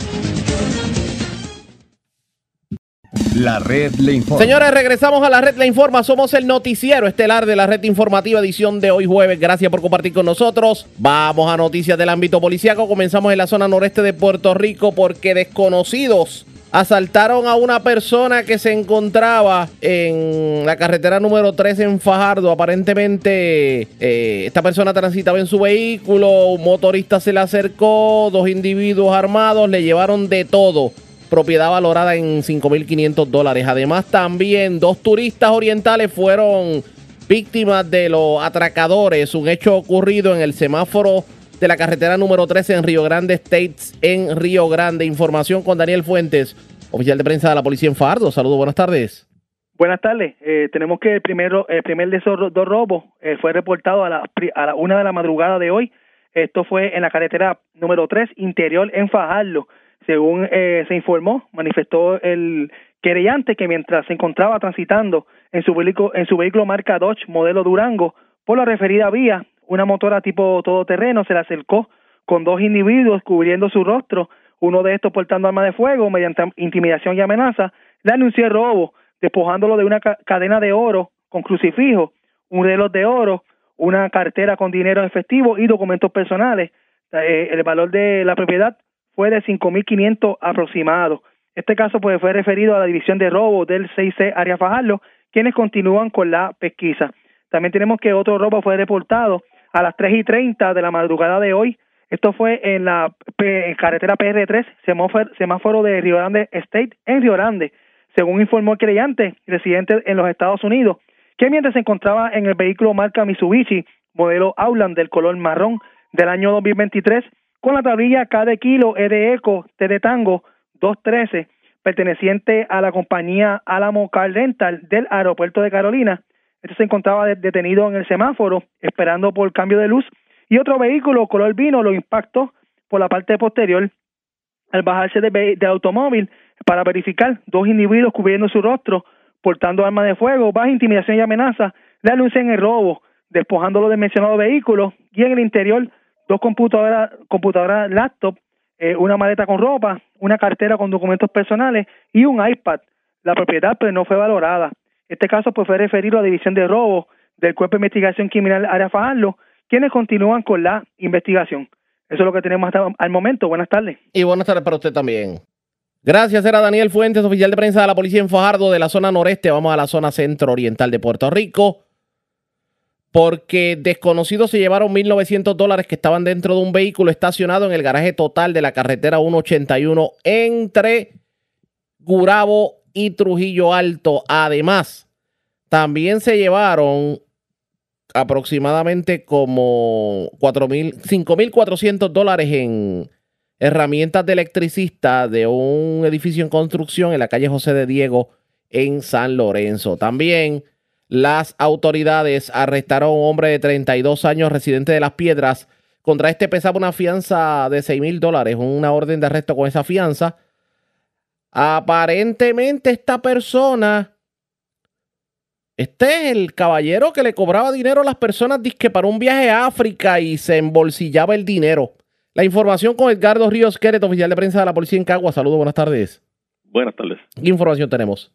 La red le informa. Señores, regresamos a la red le informa. Somos el noticiero estelar de la red informativa edición de hoy jueves. Gracias por compartir con nosotros. Vamos a noticias del ámbito policíaco. Comenzamos en la zona noreste de Puerto Rico porque desconocidos asaltaron a una persona que se encontraba en la carretera número 3 en Fajardo. Aparentemente, eh, esta persona transitaba en su vehículo, un motorista se le acercó, dos individuos armados le llevaron de todo. Propiedad valorada en 5.500 dólares. Además, también dos turistas orientales fueron víctimas de los atracadores. Un hecho ocurrido en el semáforo de la carretera número 13 en Río Grande States, en Río Grande. Información con Daniel Fuentes, oficial de prensa de la policía en Fardo. Saludos, buenas tardes. Buenas tardes. Eh, tenemos que el, primero, el primer de esos dos robos eh, fue reportado a la, a la una de la madrugada de hoy. Esto fue en la carretera número 3 interior en Fajardo. Según eh, se informó, manifestó el querellante que mientras se encontraba transitando en su vehículo, en su vehículo marca Dodge modelo Durango por la referida vía, una motora tipo todoterreno se le acercó con dos individuos cubriendo su rostro, uno de estos portando arma de fuego mediante intimidación y amenaza, le anunció el robo, despojándolo de una cadena de oro con crucifijo, un reloj de oro, una cartera con dinero efectivo y documentos personales. Eh, el valor de la propiedad fue de 5.500 aproximado. Este caso pues fue referido a la división de robo del 6C Área Fajardo, quienes continúan con la pesquisa. También tenemos que otro robo fue reportado a las 3 y 30 de la madrugada de hoy. Esto fue en la carretera PR3, semáforo, semáforo de Río Grande State en Río Grande, según informó el creyente, residente en los Estados Unidos, que mientras se encontraba en el vehículo marca Mitsubishi, modelo Auland del color marrón del año 2023, con la tablilla K de kilo E de eco T de tango 213, perteneciente a la compañía Alamo Car Rental del aeropuerto de Carolina. Este se encontraba detenido en el semáforo esperando por cambio de luz y otro vehículo color vino lo impactó por la parte posterior al bajarse de, de automóvil para verificar dos individuos cubriendo su rostro portando armas de fuego, baja intimidación y amenaza, le anuncian el robo, despojándolo del mencionado vehículo y en el interior dos computadoras, computadoras laptop, eh, una maleta con ropa, una cartera con documentos personales y un iPad. La propiedad pues no fue valorada. Este caso pues fue referido a la División de Robo del Cuerpo de Investigación Criminal Área Fajardo, quienes continúan con la investigación. Eso es lo que tenemos hasta al momento. Buenas tardes. Y buenas tardes para usted también. Gracias, era Daniel Fuentes, oficial de prensa de la policía en Fajardo de la zona noreste. Vamos a la zona centro-oriental de Puerto Rico. Porque desconocidos se llevaron 1.900 dólares que estaban dentro de un vehículo estacionado en el garaje total de la carretera 181 entre Gurabo y Trujillo Alto. Además, también se llevaron aproximadamente como 5.400 dólares en herramientas de electricista de un edificio en construcción en la calle José de Diego en San Lorenzo. También las autoridades arrestaron a un hombre de 32 años residente de Las Piedras. Contra este pesaba una fianza de 6 mil dólares, una orden de arresto con esa fianza. Aparentemente esta persona, este es el caballero que le cobraba dinero a las personas disque para un viaje a África y se embolsillaba el dinero. La información con Edgardo Ríos Queret, oficial de prensa de la policía en Cagua. Saludos, buenas tardes. Buenas tardes. ¿Qué información tenemos?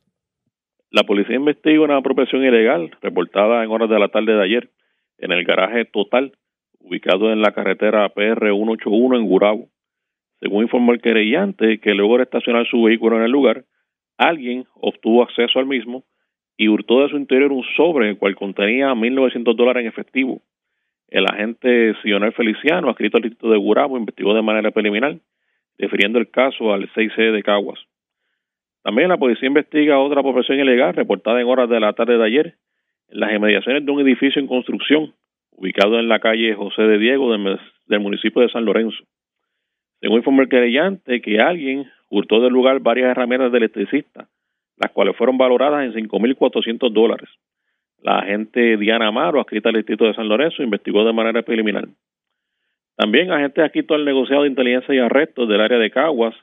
La policía investiga una apropiación ilegal reportada en horas de la tarde de ayer en el garaje total ubicado en la carretera PR 181 en Gurabo. Según informó el querellante, que luego de estacionar su vehículo en el lugar, alguien obtuvo acceso al mismo y hurtó de su interior un sobre el cual contenía 1.900 dólares en efectivo. El agente Sionel Feliciano, adscrito al distrito de Gurabo, investigó de manera preliminar, refiriendo el caso al 6C de Caguas. También la policía investiga otra apropiación ilegal reportada en horas de la tarde de ayer en las inmediaciones de un edificio en construcción ubicado en la calle José de Diego del, del municipio de San Lorenzo. Según informó el querellante, que alguien hurtó del lugar varias herramientas de electricista, las cuales fueron valoradas en 5.400 dólares. La agente Diana Amaro, adscrita al Distrito de San Lorenzo, investigó de manera preliminar. También agentes adscritos al negociado de inteligencia y arrestos del área de Caguas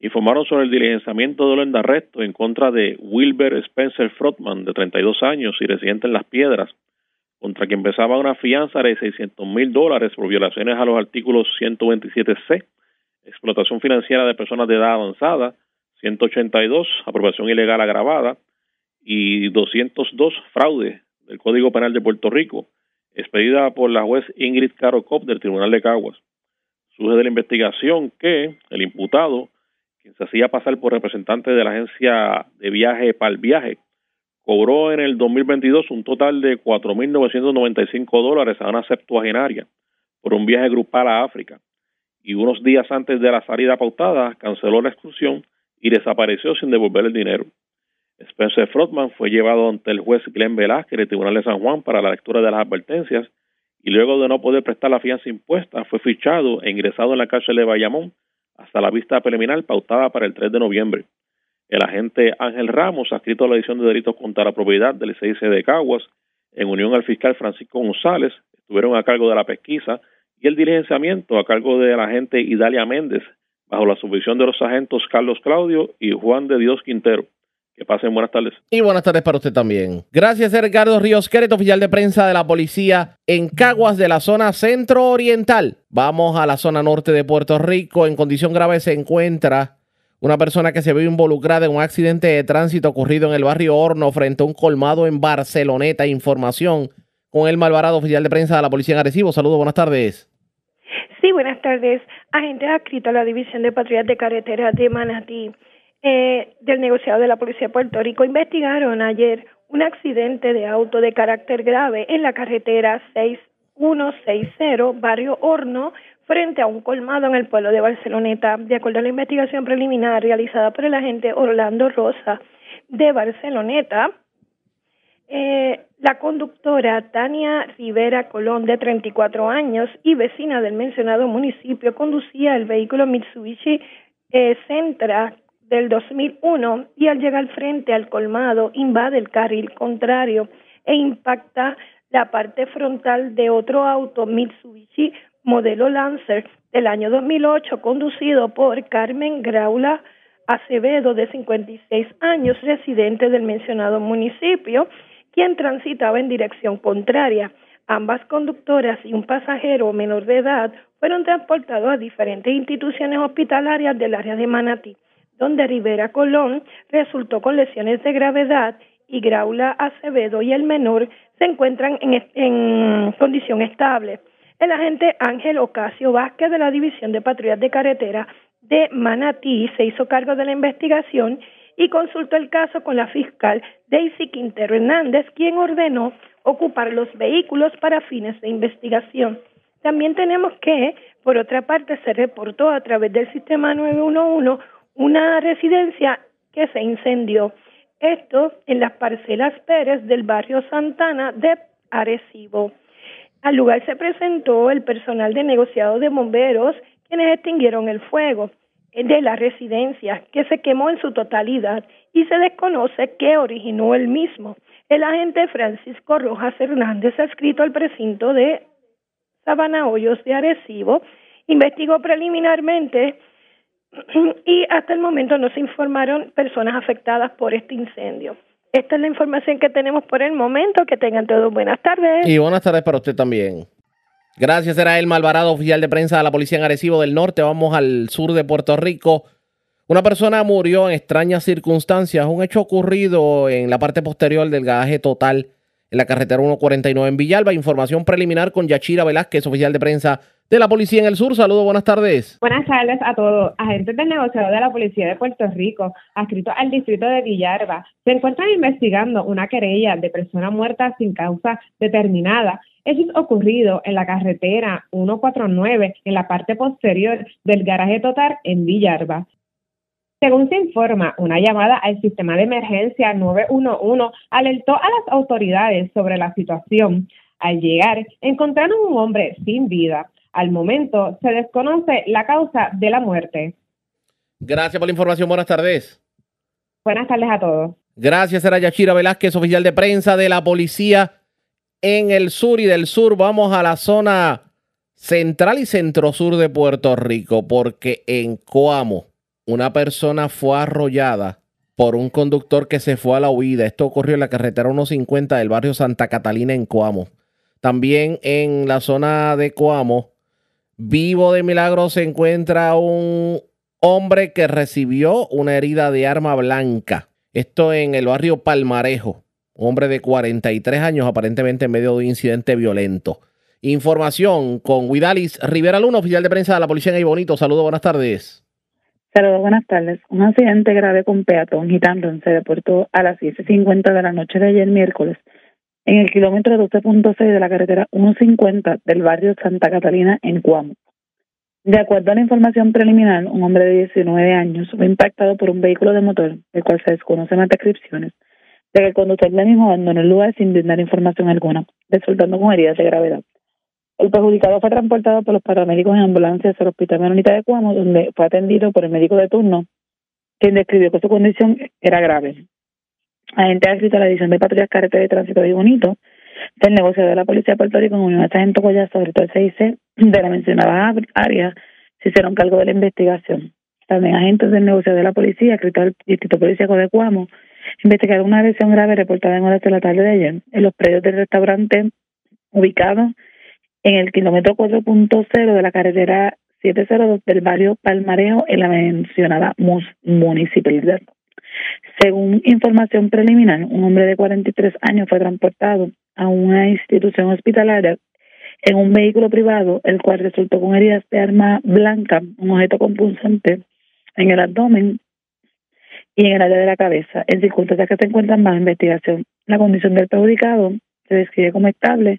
informaron sobre el diligenciamiento de orden de arresto en contra de Wilber Spencer Frotman, de 32 años y residente en Las Piedras, contra quien pesaba una fianza de 600 mil dólares por violaciones a los artículos 127C, explotación financiera de personas de edad avanzada, 182, aprobación ilegal agravada, y 202, fraude del Código Penal de Puerto Rico, expedida por la juez Ingrid Caro Cop del Tribunal de Caguas. Surge de la investigación que el imputado, quien se hacía pasar por representante de la agencia de viaje para el viaje, cobró en el 2022 un total de 4.995 dólares a una septuagenaria por un viaje grupal a África y unos días antes de la salida pautada canceló la exclusión y desapareció sin devolver el dinero. Spencer Frotman fue llevado ante el juez Glenn Velázquez del Tribunal de San Juan para la lectura de las advertencias y luego de no poder prestar la fianza impuesta fue fichado e ingresado en la cárcel de Bayamón hasta la vista preliminar pautada para el 3 de noviembre. El agente Ángel Ramos, adscrito a la edición de delitos contra la propiedad del CIC de Caguas, en unión al fiscal Francisco González, estuvieron a cargo de la pesquisa y el diligenciamiento a cargo de la agente Idalia Méndez, bajo la supervisión de los agentes Carlos Claudio y Juan de Dios Quintero. Que pasen buenas tardes. Y buenas tardes para usted también. Gracias, Ricardo Ríos Queret, oficial de prensa de la policía en Caguas de la zona centro-oriental. Vamos a la zona norte de Puerto Rico. En condición grave se encuentra una persona que se ve involucrada en un accidente de tránsito ocurrido en el barrio Horno frente a un colmado en Barceloneta. Información con el Malvarado, oficial de prensa de la policía en Arecibo. Saludos, buenas tardes. Sí, buenas tardes. Agente adscrito a la División de Patrullas de Carretera de Manatí eh, del negociado de la Policía de Puerto Rico investigaron ayer un accidente de auto de carácter grave en la carretera 6160, barrio Horno, frente a un colmado en el pueblo de Barceloneta. De acuerdo a la investigación preliminar realizada por el agente Orlando Rosa de Barceloneta, eh, la conductora Tania Rivera Colón, de 34 años y vecina del mencionado municipio, conducía el vehículo Mitsubishi eh, Sentra del 2001 y al llegar frente al colmado invade el carril contrario e impacta la parte frontal de otro auto Mitsubishi modelo Lancer del año 2008 conducido por Carmen Graula Acevedo de 56 años, residente del mencionado municipio, quien transitaba en dirección contraria. Ambas conductoras y un pasajero menor de edad fueron transportados a diferentes instituciones hospitalarias del área de Manatí, donde Rivera Colón resultó con lesiones de gravedad y Graula Acevedo y el menor se encuentran en, condición estable. El agente Ángel Ocasio Vázquez de la División de Patrullas de Carretera de Manatí se hizo cargo de la investigación y consultó el caso con la fiscal Daisy Quintero Hernández, quien ordenó ocupar los vehículos para fines de investigación. También tenemos que, por otra parte, se reportó a través del sistema 911 una residencia que se incendió. Esto en las parcelas Pérez del barrio Santana de Arecibo. Al lugar se presentó el personal de negociado de bomberos, quienes extinguieron el fuego de la residencia, que se quemó en su totalidad y se desconoce qué originó el mismo. El agente Francisco Rojas Hernández, adscrito al precinto de Sabana Hoyos de Arecibo, investigó preliminarmente y hasta el momento no se informaron personas afectadas por este incendio. Esta es la información que tenemos por el momento. Que tengan todos buenas tardes. Y buenas tardes para usted también. Gracias, era el Malvarado, oficial de prensa de la Policía en Arecibo del Norte. Vamos al sur de Puerto Rico. Una persona murió en extrañas circunstancias. Un hecho ocurrido en la parte posterior del garaje total en la carretera 149 en Villalba. Información preliminar con Yachira Velázquez, oficial de prensa de la Policía en el Sur. Saludos, buenas tardes. Buenas tardes a todos. Agentes del negociador de la Policía de Puerto Rico, adscritos al distrito de Villalba, se encuentran investigando una querella de persona muerta sin causa determinada. Eso es ocurrido en la carretera 149, en la parte posterior del garaje total en Villalba. Según se informa, una llamada al sistema de emergencia 911 alertó a las autoridades sobre la situación. Al llegar, encontraron un hombre sin vida. Al momento, se desconoce la causa de la muerte. Gracias por la información. Buenas tardes. Buenas tardes a todos. Gracias, era Yachira Velázquez, oficial de prensa de la policía en el sur y del sur. Vamos a la zona central y centro-sur de Puerto Rico, porque en Coamo una persona fue arrollada por un conductor que se fue a la huida. Esto ocurrió en la carretera 150 del barrio Santa Catalina en Coamo. También en la zona de Coamo, vivo de milagro, se encuentra un hombre que recibió una herida de arma blanca. Esto en el barrio Palmarejo. Hombre de 43 años, aparentemente en medio de un incidente violento. Información con Guidalis Rivera Luna, oficial de prensa de la policía en Ay Bonito. Saludos, buenas tardes. Saludos, buenas tardes. Un accidente grave con peatón gitano se reportó a las 7.50 de la noche de ayer miércoles en el kilómetro 12.6 de la carretera 150 del barrio Santa Catalina en Cuamo. De acuerdo a la información preliminar, un hombre de 19 años fue impactado por un vehículo de motor, el cual se desconocen las descripciones, de que el conductor del mismo abandonó el lugar sin brindar información alguna, resultando con heridas de gravedad. El perjudicado fue transportado por los paramédicos en ambulancia hacia el Hospital Menonita de Cuamo, donde fue atendido por el médico de turno, quien describió que su condición era grave. Agente adscrito a la edición de patrullas carretera y tránsito de Bonito, del negocio de la Policía de Puerto Rico en unión a Sargento Collazo, el CIC de la mencionada área, se hicieron cargo de la investigación. También agentes del negocio de la policía, adscrito al Distrito Policíaco de Cuamo, investigaron una lesión grave reportada en horas de la tarde de ayer en los predios del restaurante ubicado en el kilómetro 4.0 de la carretera 702 del barrio Palmarejo en la mencionada municipalidad. Según información preliminar, un hombre de 43 años fue transportado a una institución hospitalaria en un vehículo privado, el cual resultó con heridas de arma blanca, un objeto compulsante en el abdomen y en el área de la cabeza. En circunstancias que se encuentran bajo investigación, la condición del perjudicado se describe como estable.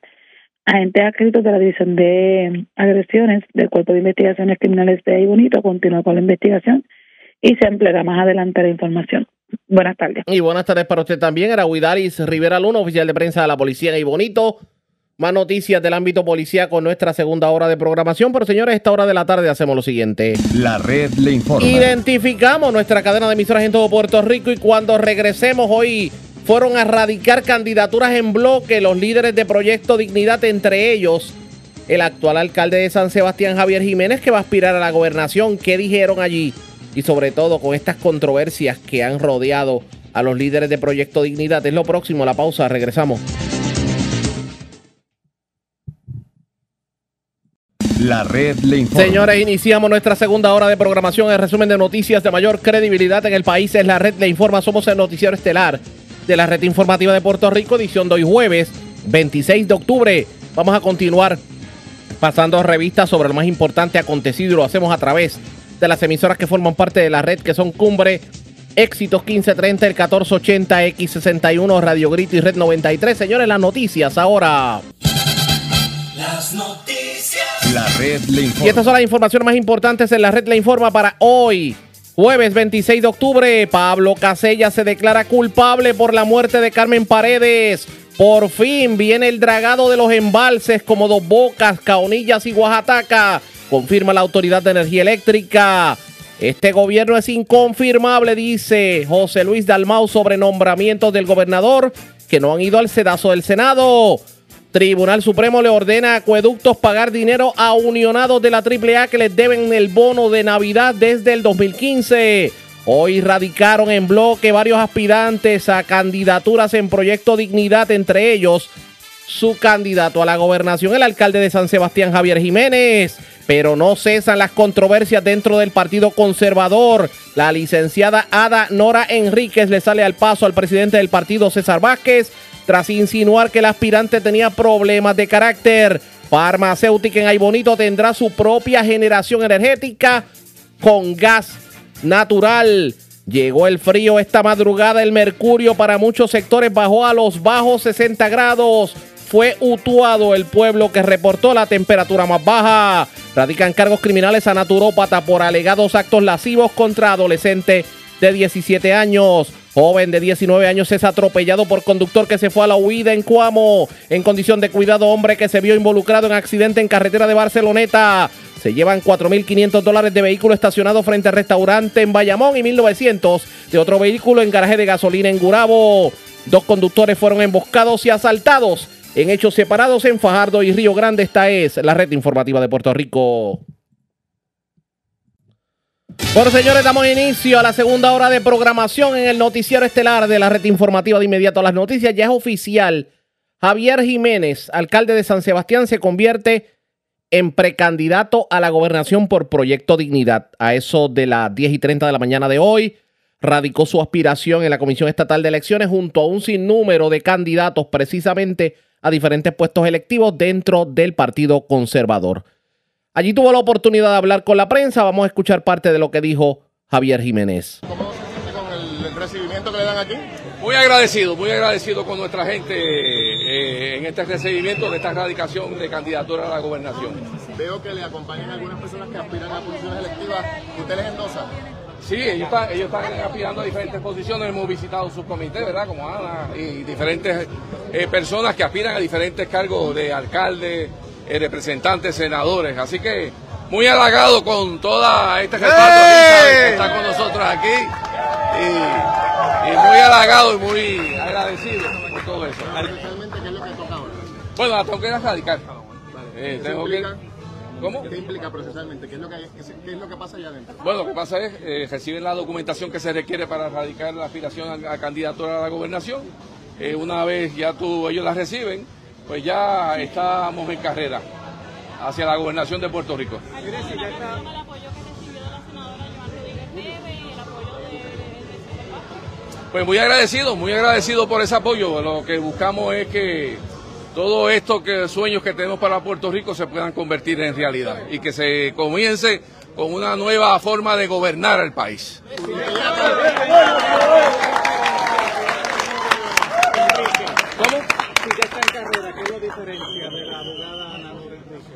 Agentes adscritos de la División de Agresiones del Cuerpo de Investigaciones Criminales de Ahí Bonito continúa con la investigación y se empleará más adelante la información. Buenas tardes. Y buenas tardes para usted también. Era Huidaris Rivera Luna, oficial de prensa de la Policía Ahí Bonito. Más noticias del ámbito policía con nuestra segunda hora de programación. Pero señores, a esta hora de la tarde hacemos lo siguiente. La red le informa. Identificamos nuestra cadena de emisoras en todo Puerto Rico y cuando regresemos hoy fueron a radicar candidaturas en bloque los líderes de Proyecto Dignidad, entre ellos el actual alcalde de San Sebastián, Javier Jiménez, que va a aspirar a la gobernación. ¿Qué dijeron allí? Y sobre todo con estas controversias que han rodeado a los líderes de Proyecto Dignidad. Es lo próximo, la pausa, regresamos. La red le informa. Señores, iniciamos nuestra segunda hora de programación. El resumen de noticias de mayor credibilidad en el país es la red le informa. Somos el noticiero estelar de la red informativa de Puerto Rico, edición de hoy jueves 26 de octubre. Vamos a continuar pasando revistas sobre lo más importante acontecido y lo hacemos a través de las emisoras que forman parte de la red, que son Cumbre, Éxitos 1530, el 1480, X61, Radio Grito y Red 93. Señores, las noticias ahora. Las noticias. La red le Y informa. estas son las informaciones más importantes en la red La Informa para hoy. Jueves 26 de octubre, Pablo Casella se declara culpable por la muerte de Carmen Paredes. Por fin viene el dragado de los embalses como Dos Bocas, Caonillas y Oaxaca, confirma la Autoridad de Energía Eléctrica. Este gobierno es inconfirmable, dice José Luis Dalmau sobre nombramientos del gobernador que no han ido al sedazo del Senado. Tribunal Supremo le ordena a acueductos pagar dinero a unionados de la AAA que les deben el bono de Navidad desde el 2015. Hoy radicaron en bloque varios aspirantes a candidaturas en Proyecto Dignidad, entre ellos su candidato a la gobernación, el alcalde de San Sebastián, Javier Jiménez. Pero no cesan las controversias dentro del Partido Conservador. La licenciada Ada Nora Enríquez le sale al paso al presidente del partido, César Vázquez, tras insinuar que el aspirante tenía problemas de carácter. Farmacéutica en Aybonito tendrá su propia generación energética con gas natural. Llegó el frío esta madrugada, el mercurio para muchos sectores bajó a los bajos 60 grados. Fue Utuado el pueblo que reportó la temperatura más baja. Radican cargos criminales a naturópata por alegados actos lascivos contra adolescente de 17 años. Joven de 19 años es atropellado por conductor que se fue a la huida en Cuamo. En condición de cuidado, hombre que se vio involucrado en accidente en carretera de Barceloneta. Se llevan 4.500 dólares de vehículo estacionado frente al restaurante en Bayamón y 1.900 de otro vehículo en garaje de gasolina en Gurabo. Dos conductores fueron emboscados y asaltados en hechos separados en Fajardo y Río Grande. Esta es la red informativa de Puerto Rico. Bueno, señores, damos inicio a la segunda hora de programación en el noticiero estelar de la red informativa de inmediato a las noticias. Ya es oficial. Javier Jiménez, alcalde de San Sebastián, se convierte en precandidato a la gobernación por Proyecto Dignidad. A eso de las 10 y 30 de la mañana de hoy, radicó su aspiración en la Comisión Estatal de Elecciones junto a un sinnúmero de candidatos precisamente a diferentes puestos electivos dentro del Partido Conservador. Allí tuvo la oportunidad de hablar con la prensa. Vamos a escuchar parte de lo que dijo Javier Jiménez. el recibimiento que le dan aquí? Muy agradecido, muy agradecido con nuestra gente eh, en este recibimiento de esta radicación de candidatura a la gobernación. Veo que le acompañan algunas personas que aspiran a posiciones electivas. ¿Usted les endosa? Sí, ellos están, ellos están aspirando a diferentes posiciones. Hemos visitado sus comités, ¿verdad? Como Ana y diferentes eh, personas que aspiran a diferentes cargos de alcalde, eh, representantes, senadores. Así que muy halagado con toda este respaldo que está con nosotros aquí. Y, y muy halagado y muy agradecido por todo eso. Especialmente, ¿qué es lo que toca ahora? Bueno, la tengo que ir a radicar. Eh, ¿Qué tengo que-? ¿Cómo? ¿Qué implica procesalmente? ¿Qué es lo que, qué es lo que pasa allá adentro? Bueno, lo que pasa es eh, reciben la documentación que se requiere para radicar la aspiración a, a candidatura a la gobernación. Eh, una vez ya tú, ellos la reciben, pues ya estamos en carrera hacia la gobernación de Puerto Rico. Pues muy agradecido, muy agradecido por ese apoyo. Lo que buscamos es que todo esto que sueños que tenemos para Puerto Rico se puedan convertir en realidad y que se comience con una nueva forma de gobernar el país.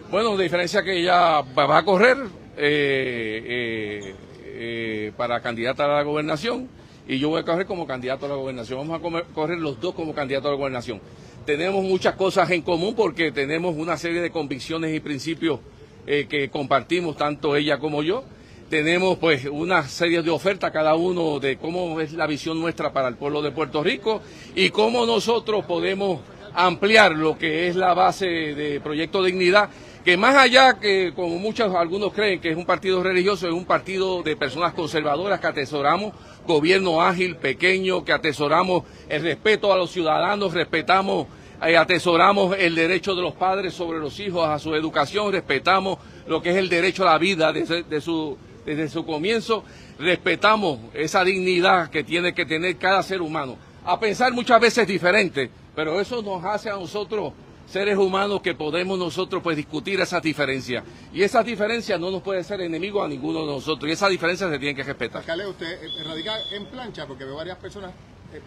Bueno, diferencia que ella va a correr eh, eh, eh, para candidata a la gobernación y yo voy a correr como candidato a la gobernación. Vamos a correr los dos como candidatos a la gobernación. Tenemos muchas cosas en común porque tenemos una serie de convicciones y principios eh, que compartimos tanto ella como yo. Tenemos pues una serie de ofertas cada uno de cómo es la visión nuestra para el pueblo de Puerto Rico y cómo nosotros podemos ampliar lo que es la base de Proyecto Dignidad, que más allá que como muchos algunos creen que es un partido religioso, es un partido de personas conservadoras que atesoramos gobierno ágil, pequeño, que atesoramos el respeto a los ciudadanos, respetamos, atesoramos el derecho de los padres sobre los hijos a su educación, respetamos lo que es el derecho a la vida desde, de su, desde su comienzo, respetamos esa dignidad que tiene que tener cada ser humano. A pensar muchas veces diferente, pero eso nos hace a nosotros seres humanos que podemos nosotros pues discutir esas diferencias. Y esas diferencias no nos puede ser enemigo a ninguno de nosotros. Y esas diferencias se tienen que respetar. Alcalde, usted eh, radica en plancha porque veo varias personas,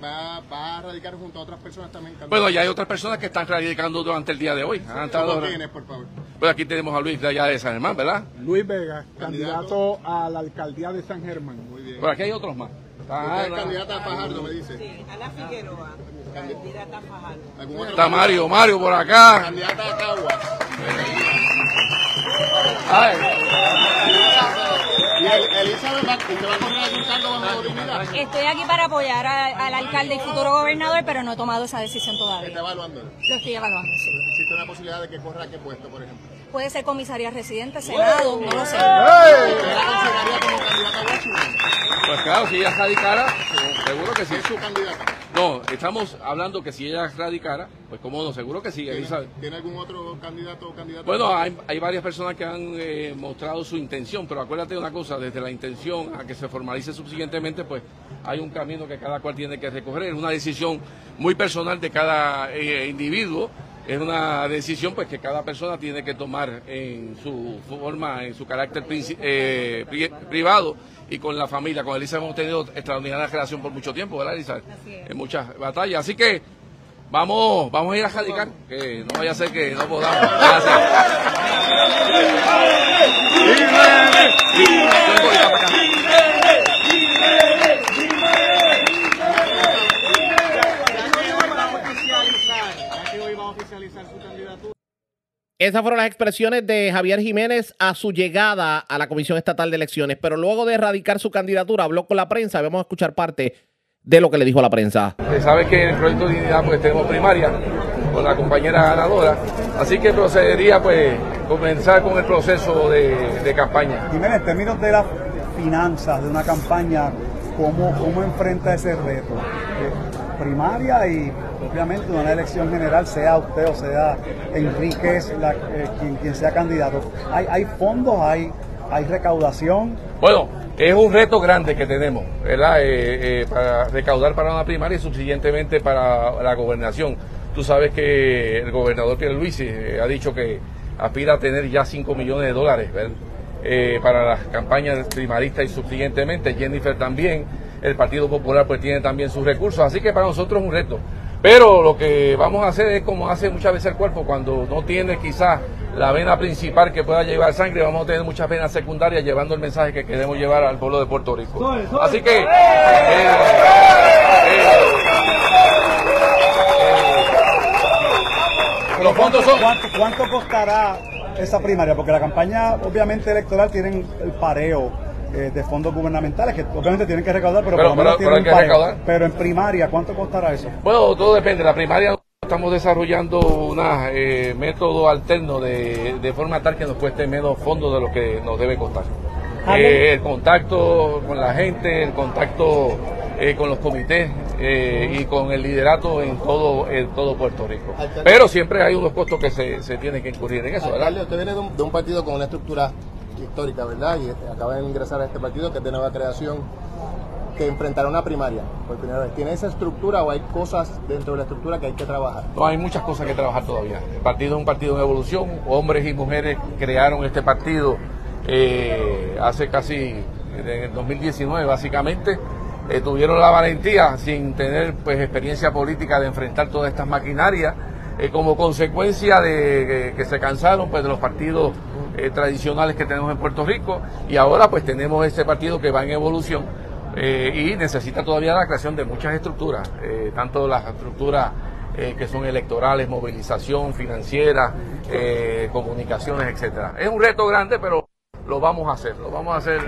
va, va a radicar junto a otras personas también. Bueno, ya hay otras personas que están radicando durante el día de hoy. Han estado- ¿Cómo tienes, por favor? Pues aquí tenemos a Luis de allá de San Germán, ¿verdad? Luis Vega, candidato a la alcaldía de San Germán. Muy bien. Por aquí hay otros más. Está Ana, candidata a Fajardo, me dice. Ana Figueroa, candidata a Fajardo. ¿Algún otro está? Mario, Mario por acá. Candidata a Caguas. Estoy aquí para apoyar a- al alcalde y futuro gobernador, pero no he tomado esa decisión todavía. Está evaluando. Lo estoy evaluando, sí. ¿Existe una posibilidad de que corra a qué puesto, por ejemplo? Puede ser comisaría residente, senado, no lo sé. Pues claro, si ella radicara, seguro que sí. ¿Es su candidata? No, estamos hablando que si ella radicara, pues cómo no, seguro que sí, Elizabeth. ¿Tiene, ¿Tiene algún otro candidato o candidata? Bueno, hay, hay varias personas que han eh, mostrado su intención, pero acuérdate de una cosa, desde la intención a que se formalice subsiguientemente, pues hay un camino que cada cual tiene que recorrer, es una decisión muy personal de cada eh, individuo, es una decisión pues que cada persona tiene que tomar en su forma, en su carácter eh, pri- privado y con la familia. Con Elisa hemos tenido extraordinaria relación por mucho tiempo, ¿verdad, Elisa? En muchas batallas, así que vamos, vamos a ir a radicar, que no vaya a ser que no podamos. Gracias. Esas fueron las expresiones de Javier Jiménez a su llegada a la Comisión Estatal de Elecciones, pero luego de erradicar su candidatura habló con la prensa. Vamos a escuchar parte de lo que le dijo a la prensa. Usted sabe que en el proyecto de dignidad pues tenemos primaria con la compañera ganadora, así que procedería pues comenzar con el proceso de, de campaña. Jiménez, en términos de las finanzas de una campaña, ¿cómo, cómo enfrenta ese reto? Primaria y obviamente una elección general, sea usted o sea Enríquez, la- eh, quien, quien sea candidato. ¿Hay, hay fondos, hay, hay recaudación? Bueno, es un reto grande que tenemos. Eh, eh, para recaudar para una primaria y subsiguientemente para la gobernación. Tú sabes que el gobernador Pierluisi eh, ha dicho que aspira a tener ya 5 millones de dólares, para las campañas primaristas y subsiguientemente. Jennifer también, el Partido Popular pues tiene también sus recursos, así que para nosotros es un reto. Pero lo que vamos a hacer es como hace muchas veces el cuerpo, cuando no tiene quizás la vena principal que pueda llevar sangre, vamos a tener muchas venas secundarias llevando el mensaje que queremos llevar al pueblo de Puerto Rico. Así que... eh, eh, los fondos son... ¿Cuánto, cuánto costará esa primaria? Porque la campaña obviamente electoral tienen el pareo eh, de fondos gubernamentales que obviamente tienen que recaudar, pero, Pero- por lo menos pero- pero tienen hay un que pareo. recaudar. Pero en primaria, ¿cuánto costará eso? Bueno, todo depende. La primaria estamos desarrollando un método alterno de, de forma tal que nos cueste menos fondos de lo que nos debe costar. Eh, el contacto con la gente, el contacto eh, con los comités eh, y con el liderato en todo, en todo Puerto Rico. Pero siempre hay unos costos que se, se tienen que incurrir en eso, ¿verdad? Usted viene de un, de un partido con una estructura histórica, ¿verdad? Y este, acaba de ingresar a este partido que es de nueva creación, que enfrentará una primaria por primera vez. ¿Tiene esa estructura o hay cosas dentro de la estructura que hay que trabajar? No, hay muchas cosas que trabajar todavía. El partido es un partido en evolución. Hombres y mujeres crearon este partido eh, hace casi, en el 2019 básicamente, eh, tuvieron la valentía, sin tener pues experiencia política, de enfrentar todas estas maquinarias, eh, como consecuencia de eh, que se cansaron pues de los partidos eh, tradicionales que tenemos en Puerto Rico y ahora pues tenemos este partido que va en evolución eh, y necesita todavía la creación de muchas estructuras, eh, tanto las estructuras que son electorales, movilización financiera, comunicaciones, etcétera. Es un reto grande, pero lo vamos a hacer, lo vamos a hacer.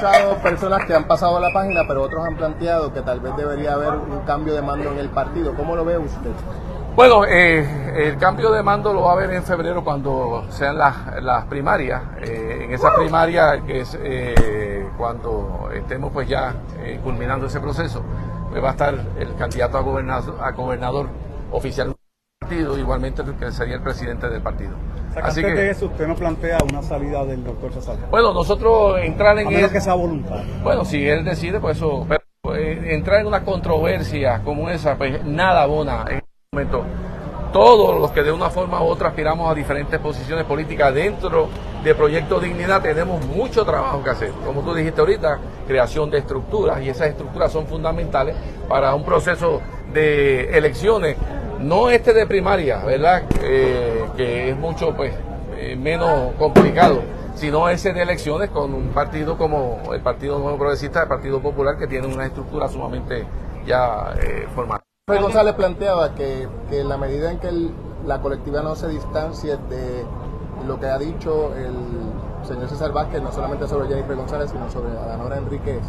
Escuchado personas que han pasado la página, pero otros han planteado que tal vez debería haber un cambio de mando en el partido. ¿Cómo lo ve usted? Bueno, eh, el cambio de mando lo va a ver en febrero cuando sean las, las primarias. Eh, en esa primaria, que es eh, cuando estemos pues ya eh, culminando ese proceso, pues va a estar el candidato a gobernador, a gobernador oficial partido, igualmente que sería el presidente del partido. O sea, que Así antes de que, eso usted no plantea una salida del doctor César. bueno, nosotros entrar en a menos el- que sea voluntad. Bueno, si él decide, pues eso. Pero eh, entrar en una controversia como esa, pues nada abona en este momento. Todos los que de una forma u otra aspiramos a diferentes posiciones políticas dentro de Proyecto Dignidad tenemos mucho trabajo que hacer. Como tú dijiste ahorita, creación de estructuras y esas estructuras son fundamentales para un proceso de elecciones, no este de primaria, ¿verdad? Eh, que es mucho pues eh, menos complicado, sino ese de elecciones con un partido como el Partido Nuevo Progresista, el Partido Popular, que tiene una estructura sumamente ya eh, formada. González planteaba que, que en la medida en que la colectividad no se distancie de lo que ha dicho el señor César Vázquez, no solamente sobre Jennifer González, sino sobre Adanora Enríquez,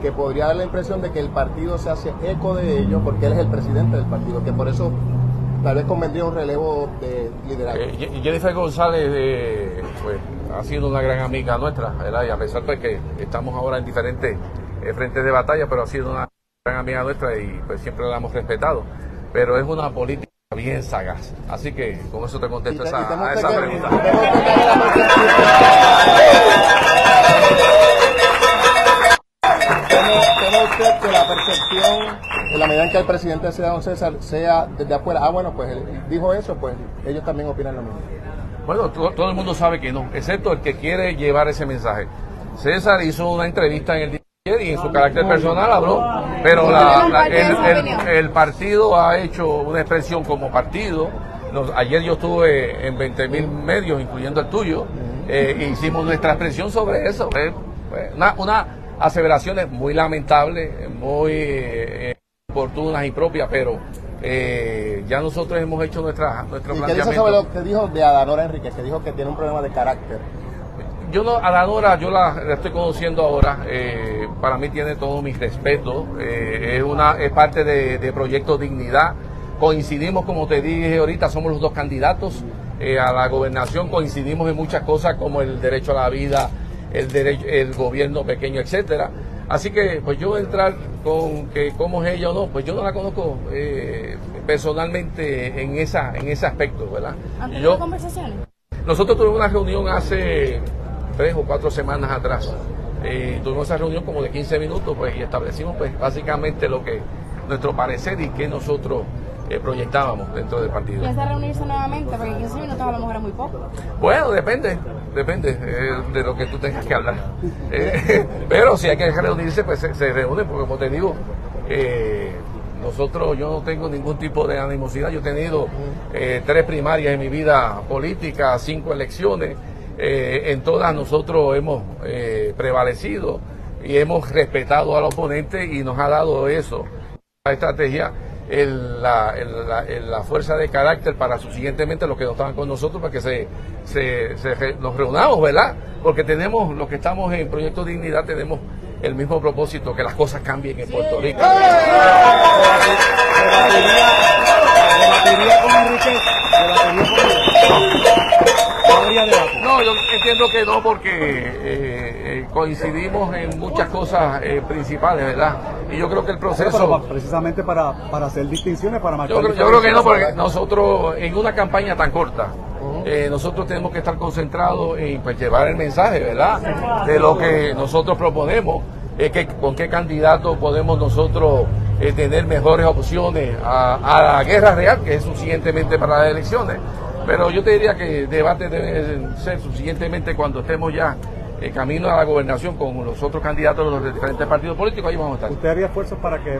que podría dar la impresión de que el partido se hace eco de ello porque él es el presidente del partido, que por eso tal vez convendría un relevo de liderazgo. Eh, Jennifer González eh, pues, ha sido una gran amiga nuestra, ¿verdad? Y a pesar de que estamos ahora en diferentes eh, frentes de batalla, pero ha sido una gran amiga nuestra y pues siempre la hemos respetado. Pero es una política bien sagaz. Así que con eso te contesto esa, a esa pregunta. ¿Cómo, cómo usted que la percepción, en la medida en que el presidente sea don César, sea desde afuera, ah, bueno, pues él dijo eso, pues ellos también opinan lo mismo? Bueno, todo, todo el mundo sabe que no, excepto el que quiere llevar ese mensaje. César hizo una entrevista en el día de ayer y en su carácter personal habló, pero la- la- el, el- el partido ha hecho una expresión como partido. Nos- ayer yo estuve en 20 mil medios, incluyendo el tuyo, eh, e hicimos nuestra expresión sobre eso. eh, pues, una, una aseveraciones muy lamentables, muy eh, oportunas y propias, pero eh, ya nosotros hemos hecho nuestra, nuestro ¿Y qué dice sobre lo que dijo de Adanora Enríquez, que dijo que tiene un problema de carácter? Yo no, a la Nora, yo la, la estoy conociendo ahora, eh, para mí tiene todo mi respeto, eh, es, una, es parte de, de Proyecto Dignidad, coincidimos, como te dije ahorita, somos los dos candidatos eh, a la gobernación, coincidimos en muchas cosas como el derecho a la vida, el derecho, el gobierno pequeño, etcétera. Así que, pues yo entrar con que cómo es ella o no, pues yo no la conozco eh, personalmente en esa, en ese aspecto, ¿verdad? ¿Han Y tenido yo, conversaciones? nosotros tuvimos una reunión hace tres o cuatro semanas atrás. Eh, tuvimos esa reunión como de 15 minutos pues, y establecimos pues, básicamente lo que nuestro parecer y que nosotros eh, proyectábamos dentro del partido. ¿Piensa reunirse nuevamente? Porque 15 minutos a lo mejor es muy poco. Bueno, depende, depende eh, de lo que tú tengas que hablar. Eh, pero si hay que reunirse, pues se, se reúnen, porque como te digo, nosotros, yo no tengo ningún tipo de animosidad. Yo he tenido eh, tres primarias en mi vida política, cinco elecciones. Eh, en todas nosotros hemos eh, prevalecido y hemos respetado al oponente y nos ha dado eso, la estrategia, el- la, el- la- el- la fuerza de carácter para subsiguientemente los que no estaban con nosotros para que se, se- se re- nos reunamos, ¿verdad? Porque tenemos, los que estamos en Proyecto Dignidad, tenemos el mismo propósito, que las cosas cambien en Puerto Rico. No yo entiendo que no, porque eh, eh, coincidimos en muchas cosas eh, principales, ¿verdad? Y yo creo que el Pero proceso... pa- precisamente para, para hacer distinciones, para marcar Yo creo, yo creo que no, porque nosotros en una campaña tan corta, eh, nosotros tenemos que estar concentrados en pues, llevar el mensaje, ¿verdad? De lo que nosotros proponemos, eh, que, con qué candidato podemos nosotros eh, tener mejores opciones a, a la guerra real, que es suficientemente para las elecciones. Pero yo te diría que el debate debe ser suficientemente cuando estemos ya en camino a la gobernación con los otros candidatos de los diferentes partidos políticos, ahí vamos a estar. ¿Usted haría esfuerzos para que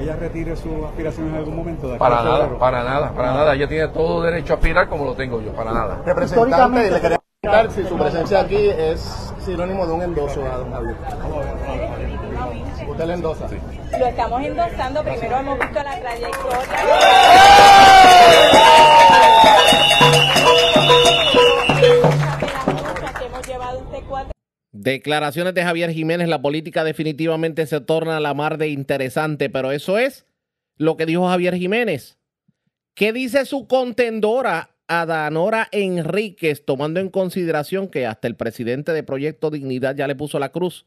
ella retire su aspiración en algún momento? De aquí Para nada, febrero? para nada, para nada. Ella tiene todo derecho a aspirar como lo tengo yo, para nada. Representante, le quería preguntar si su presencia aquí es sinónimo de un endoso a don Javier. ¿Usted le endosa? Lo estamos endosando, primero hemos visto la trayectoria Declaraciones de Javier Jiménez, la política definitivamente se torna la mar de interesante, pero eso es lo que dijo Javier Jiménez. ¿Qué dice su contendora Adanora Enríquez, tomando en consideración que hasta el presidente de Proyecto Dignidad ya le puso la cruz?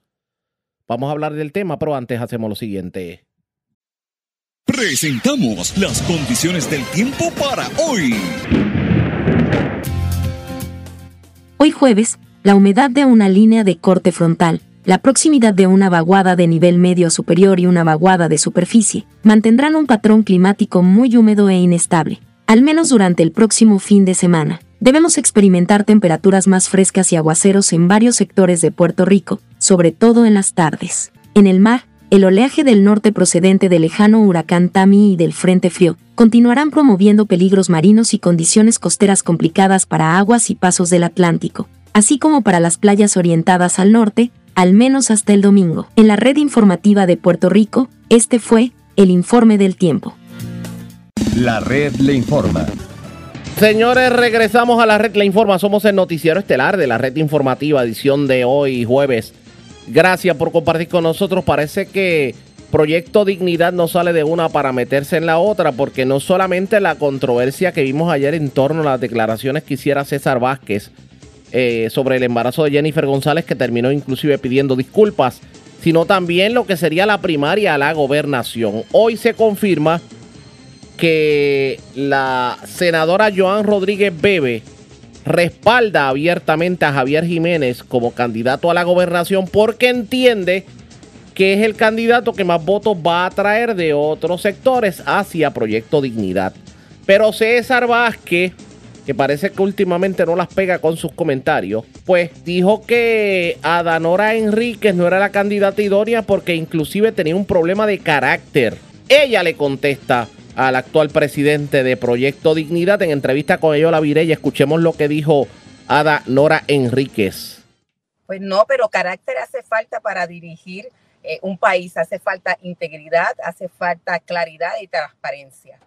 Vamos a hablar del tema, pero antes hacemos lo siguiente. Presentamos las condiciones del tiempo para hoy. Hoy jueves, la humedad de una línea de corte frontal, la proximidad de una vaguada de nivel medio superior y una vaguada de superficie, mantendrán un patrón climático muy húmedo e inestable, al menos durante el próximo fin de semana. Debemos experimentar temperaturas más frescas y aguaceros en varios sectores de Puerto Rico, sobre todo en las tardes. En el mar, el oleaje del norte procedente del lejano huracán Tami y del Frente Frío continuarán promoviendo peligros marinos y condiciones costeras complicadas para aguas y pasos del Atlántico, así como para las playas orientadas al norte, al menos hasta el domingo. En la red informativa de Puerto Rico, este fue el informe del tiempo. La red le informa. Señores, regresamos a la red La Informa. Somos el noticiero estelar de la red informativa, edición de hoy, jueves. Gracias por compartir con nosotros. Parece que Proyecto Dignidad no sale de una para meterse en la otra, porque no solamente la controversia que vimos ayer en torno a las declaraciones que hiciera César Vázquez eh, sobre el embarazo de Jennifer González, que terminó inclusive pidiendo disculpas, sino también lo que sería la primaria a la gobernación. Hoy se confirma que la senadora Joan Rodríguez Bebe respalda abiertamente a Javier Jiménez como candidato a la gobernación porque entiende que es el candidato que más votos va a traer de otros sectores hacia Proyecto Dignidad. Pero César Vázquez, que parece que últimamente no las pega con sus comentarios, pues dijo que Adanora Enríquez no era la candidata idónea porque inclusive tenía un problema de carácter. Ella le contesta al actual presidente de Proyecto Dignidad en entrevista con Eyola Virella. Escuchemos lo que dijo Ada Nora Enríquez. Pues no, pero carácter hace falta para dirigir eh, un país, hace falta integridad, hace falta claridad y transparencia.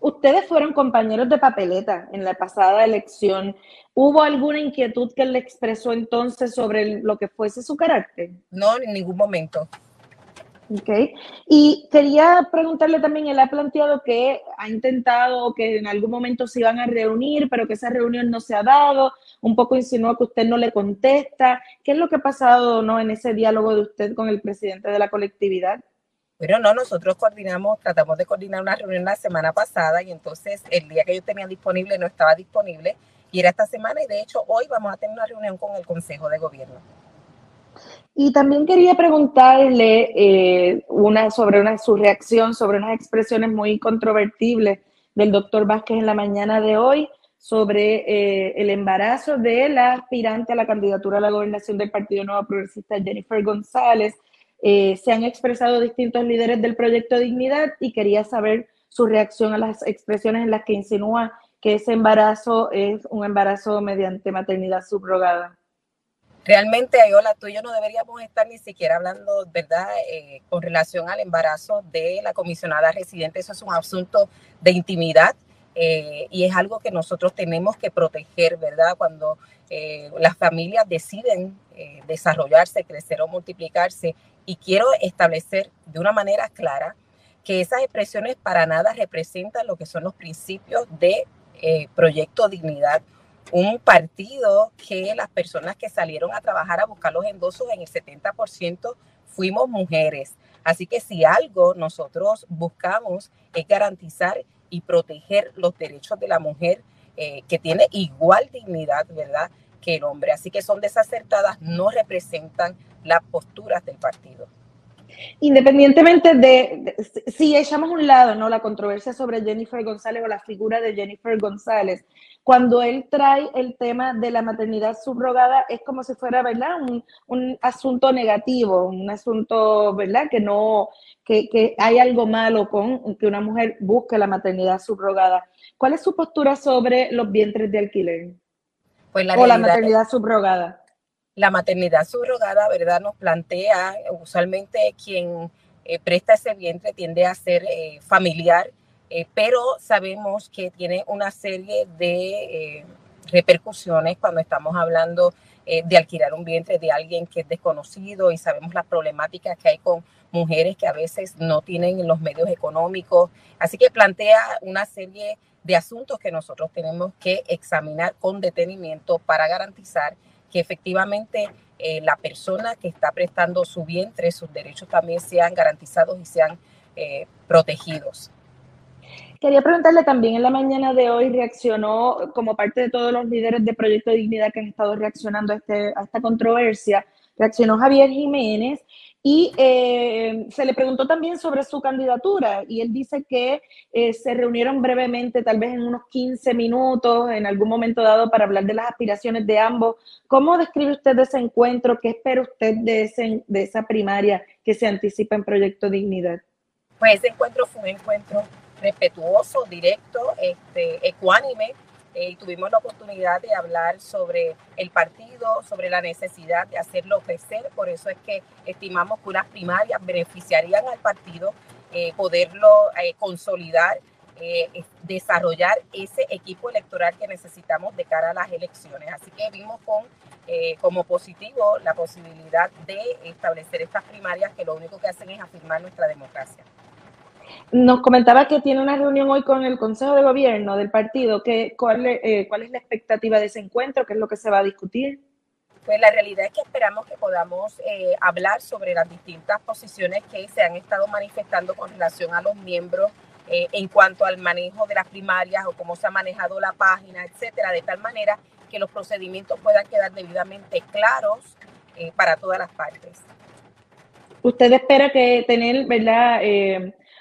Ustedes fueron compañeros de papeleta en la pasada elección. ¿Hubo alguna inquietud que él le expresó entonces sobre lo que fuese su carácter? No, en ningún momento. Ok. Y quería preguntarle también, él ha planteado que ha intentado que en algún momento se iban a reunir, pero que esa reunión no se ha dado. Un poco insinuó que usted no le contesta. ¿Qué es lo que ha pasado ¿no? en ese diálogo de usted con el presidente de la colectividad? Pero no, nosotros coordinamos, tratamos de coordinar una reunión la semana pasada y entonces el día que yo tenía disponible no estaba disponible y era esta semana y de hecho hoy vamos a tener una reunión con el Consejo de Gobierno. Y también quería preguntarle eh, una, sobre una, su reacción sobre unas expresiones muy controvertibles del doctor Vázquez en la mañana de hoy sobre eh, el embarazo de la aspirante a la candidatura a la gobernación del Partido Nuevo Progresista, Jennifer González. Eh, se han expresado distintos líderes del proyecto Dignidad y quería saber su reacción a las expresiones en las que insinúa que ese embarazo es un embarazo mediante maternidad subrogada. Realmente, Ayola, tú y yo no deberíamos estar ni siquiera hablando, ¿verdad?, eh, con relación al embarazo de la comisionada residente. Eso es un asunto de intimidad eh, y es algo que nosotros tenemos que proteger, ¿verdad?, cuando eh, las familias deciden eh, desarrollarse, crecer o multiplicarse. Y quiero establecer de una manera clara que esas expresiones para nada representan lo que son los principios de eh, Proyecto Dignidad un partido que las personas que salieron a trabajar a buscar los endosos en el 70% fuimos mujeres. Así que si algo nosotros buscamos es garantizar y proteger los derechos de la mujer eh, que tiene igual dignidad, ¿verdad?, que el hombre. Así que son desacertadas, no representan las posturas del partido. Independientemente de, de, si echamos a un lado no la controversia sobre Jennifer González o la figura de Jennifer González, cuando él trae el tema de la maternidad subrogada es como si fuera, ¿verdad? Un, un asunto negativo, un asunto, ¿verdad? Que no, que, que, hay algo malo con que una mujer busque la maternidad subrogada. ¿Cuál es su postura sobre los vientres de alquiler? Pues la o la maternidad subrogada. La maternidad subrogada, ¿verdad? Nos plantea usualmente quien eh, presta ese vientre tiende a ser eh, familiar eh, pero sabemos que tiene una serie de repercusiones cuando estamos hablando de alquilar un vientre de alguien que es desconocido y sabemos las problemáticas que hay con mujeres que a veces no tienen los medios económicos. Así que plantea una serie de asuntos que nosotros tenemos que examinar con detenimiento para garantizar que efectivamente la persona que está prestando su vientre, sus derechos también sean garantizados y sean protegidos. Quería preguntarle también en la mañana de hoy reaccionó como parte de todos los líderes de Proyecto de Dignidad que han estado reaccionando a, este, a esta controversia, reaccionó Javier Jiménez y eh, se le preguntó también sobre su candidatura y él dice que eh, se reunieron brevemente, tal vez en unos 15 minutos, en algún momento dado, para hablar de las aspiraciones de ambos. ¿Cómo describe usted ese encuentro? ¿Qué espera usted de, ese, esa primaria que se anticipa en Proyecto Dignidad? Pues ese encuentro fue un encuentro respetuoso, directo, este, ecuánime, eh, y tuvimos la oportunidad de hablar sobre el partido, sobre la necesidad de hacerlo crecer, por eso es que estimamos que unas primarias beneficiarían al partido, eh, poderlo eh, consolidar, desarrollar ese equipo electoral que necesitamos de cara a las elecciones. Así que vimos con, como positivo la posibilidad de establecer estas primarias que lo único que hacen es afirmar nuestra democracia. Nos comentaba que tiene una reunión hoy con el Consejo de Gobierno del partido. ¿Qué, cuál, eh, ¿Cuál es la expectativa de ese encuentro? ¿Qué es lo que se va a discutir? Pues la realidad es que esperamos que podamos eh, hablar sobre las distintas posiciones que se han estado manifestando con relación a los miembros eh, en cuanto al manejo de las primarias o cómo se ha manejado la página, etcétera, de tal manera que los procedimientos puedan quedar debidamente claros eh, para todas las partes. ¿Usted espera que tener, verdad?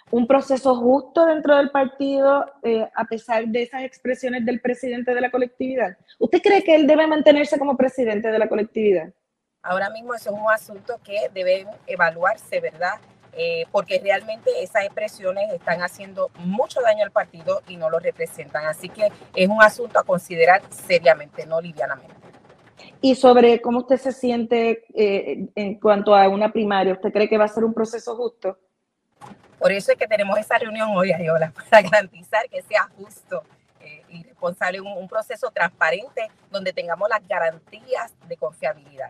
Un proceso justo dentro del partido eh, a pesar de esas expresiones del presidente de la colectividad? ¿Usted cree que él debe mantenerse como presidente de la colectividad? Ahora mismo eso es un asunto que debe evaluarse, ¿verdad? Eh, porque realmente esas expresiones están haciendo mucho daño al partido y no lo representan. Así que es un asunto a considerar seriamente, no livianamente. Y sobre cómo usted se siente eh, en cuanto a una primaria, ¿usted cree que va a ser un proceso justo? Por eso es que tenemos esa reunión hoy, Ayola, para garantizar que sea justo eh, y responsable, un, un proceso transparente donde tengamos las garantías de confiabilidad.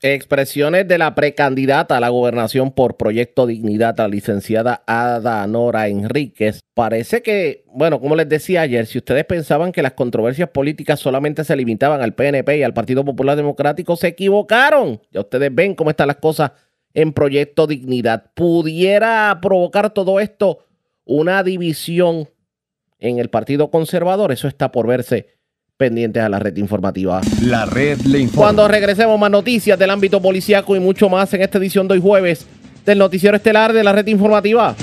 Expresiones de la precandidata a la gobernación por Proyecto Dignidad, la licenciada Ada Nora Enríquez. Parece que, bueno, como les decía ayer, si ustedes pensaban que las controversias políticas solamente se limitaban al PNP y al Partido Popular Democrático, se equivocaron. Ya ustedes ven cómo están las cosas en Proyecto Dignidad. ¿Pudiera provocar todo esto una división en el Partido Conservador? Eso está por verse pendientes a la red informativa. La red le informa. Cuando regresemos más noticias del ámbito policíaco y mucho más en esta edición de hoy jueves del noticiero estelar de la red informativa.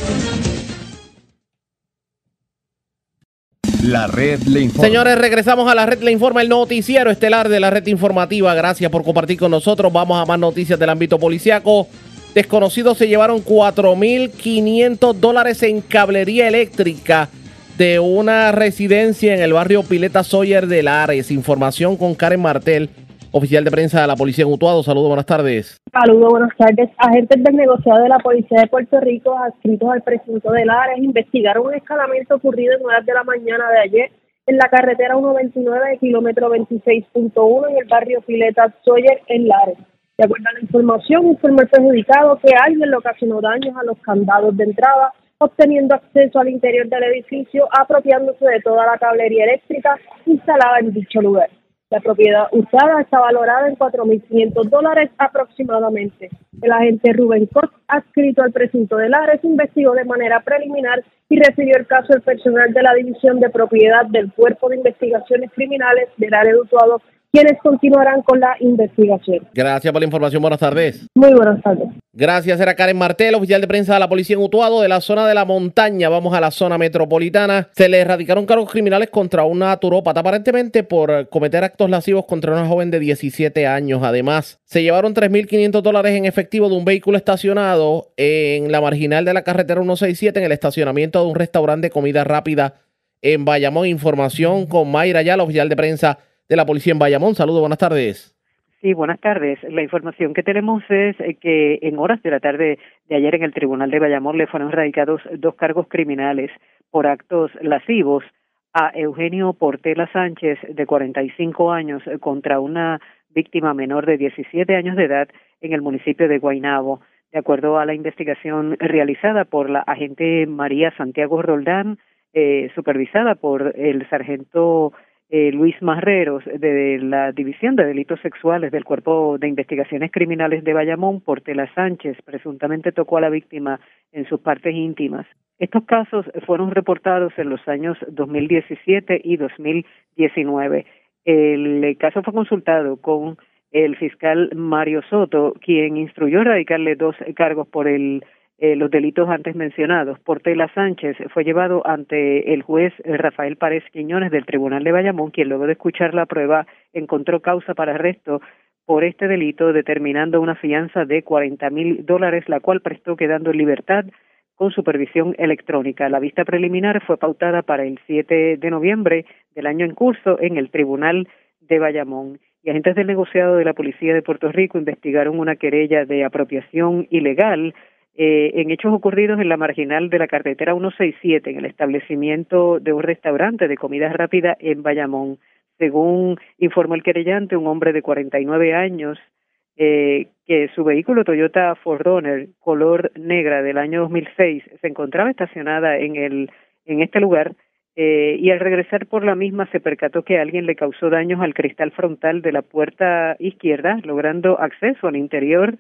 La red le informa. Señores, regresamos a la red le informa, el noticiero estelar de la red informativa. Gracias por compartir con nosotros. Vamos a más noticias del ámbito policiaco. Desconocidos se llevaron 4.500 dólares en cablería eléctrica de una residencia en el barrio Pileta Sawyer de Lares. Información con Karen Martel, oficial de prensa de la Policía en Utuado. Saludos, buenas tardes. Saludos, buenas tardes. Agentes del negociado de la Policía de Puerto Rico, adscritos al precinto de Lares, investigaron un escalamiento ocurrido en horas de la mañana de ayer en la carretera 129 de kilómetro 26.1 en el barrio Pileta Sawyer en Lares. De acuerdo a la información, informó el perjudicado que alguien le ocasionó daños a los candados de entrada, obteniendo acceso al interior del edificio, apropiándose de toda la cablería eléctrica instalada en dicho lugar. La propiedad usada está valorada en 4.500 dólares aproximadamente. El agente Rubén Cot, adscrito al precinto de Lares, investigó de manera preliminar y recibió el caso del personal de la División de Propiedad del Cuerpo de Investigaciones Criminales del área de Utuado quienes continuarán con la investigación. Gracias por la información. Buenas tardes. Muy buenas tardes. Gracias, era Karen Martel, oficial de prensa de la policía en Utuado, de la zona de la montaña. Vamos a la zona metropolitana. Se le erradicaron cargos criminales contra una turópata, aparentemente por cometer actos lascivos contra una joven de 17 años. Además, se llevaron 3.500 dólares en efectivo de un vehículo estacionado en la marginal de la carretera 167 en el estacionamiento de un restaurante de comida rápida en Bayamón. Información con Mayra la oficial de prensa de la policía en Bayamón. Saludos, buenas tardes. Sí, buenas tardes. La información que tenemos es eh, que en horas de la tarde de ayer en el Tribunal de Bayamón le fueron radicados dos cargos criminales por actos lascivos a Eugenio Portela Sánchez, de 45 años, contra una víctima menor de 17 años de edad en el municipio de Guaynabo. De acuerdo a la investigación realizada por la agente María Santiago Roldán, eh, supervisada por el sargento eh, Luis Marreros de la División de Delitos Sexuales del Cuerpo de Investigaciones Criminales de Bayamón, Portela Sánchez, presuntamente tocó a la víctima en sus partes íntimas. Estos casos fueron reportados en los años 2017 y 2019. El caso fue consultado con el fiscal Mario Soto, quien instruyó radicarle dos cargos por el eh, los delitos antes mencionados. Portela Sánchez fue llevado ante el juez Rafael Párez Quiñones del Tribunal de Bayamón, quien luego de escuchar la prueba encontró causa para arresto por este delito, determinando una fianza de 40 mil dólares, la cual prestó quedando en libertad con supervisión electrónica. La vista preliminar fue pautada para el 7 de noviembre del año en curso en el Tribunal de Bayamón. Y agentes del negociado de la Policía de Puerto Rico investigaron una querella de apropiación ilegal eh, en hechos ocurridos en la marginal de la carretera 167, en el establecimiento de un restaurante de comida rápida en Bayamón. Según informó el querellante, un hombre de 49 años, eh, que su vehículo Toyota 4Runner color negra del año 2006 se encontraba estacionada en, el, en este lugar eh, y al regresar por la misma se percató que alguien le causó daños al cristal frontal de la puerta izquierda, logrando acceso al interior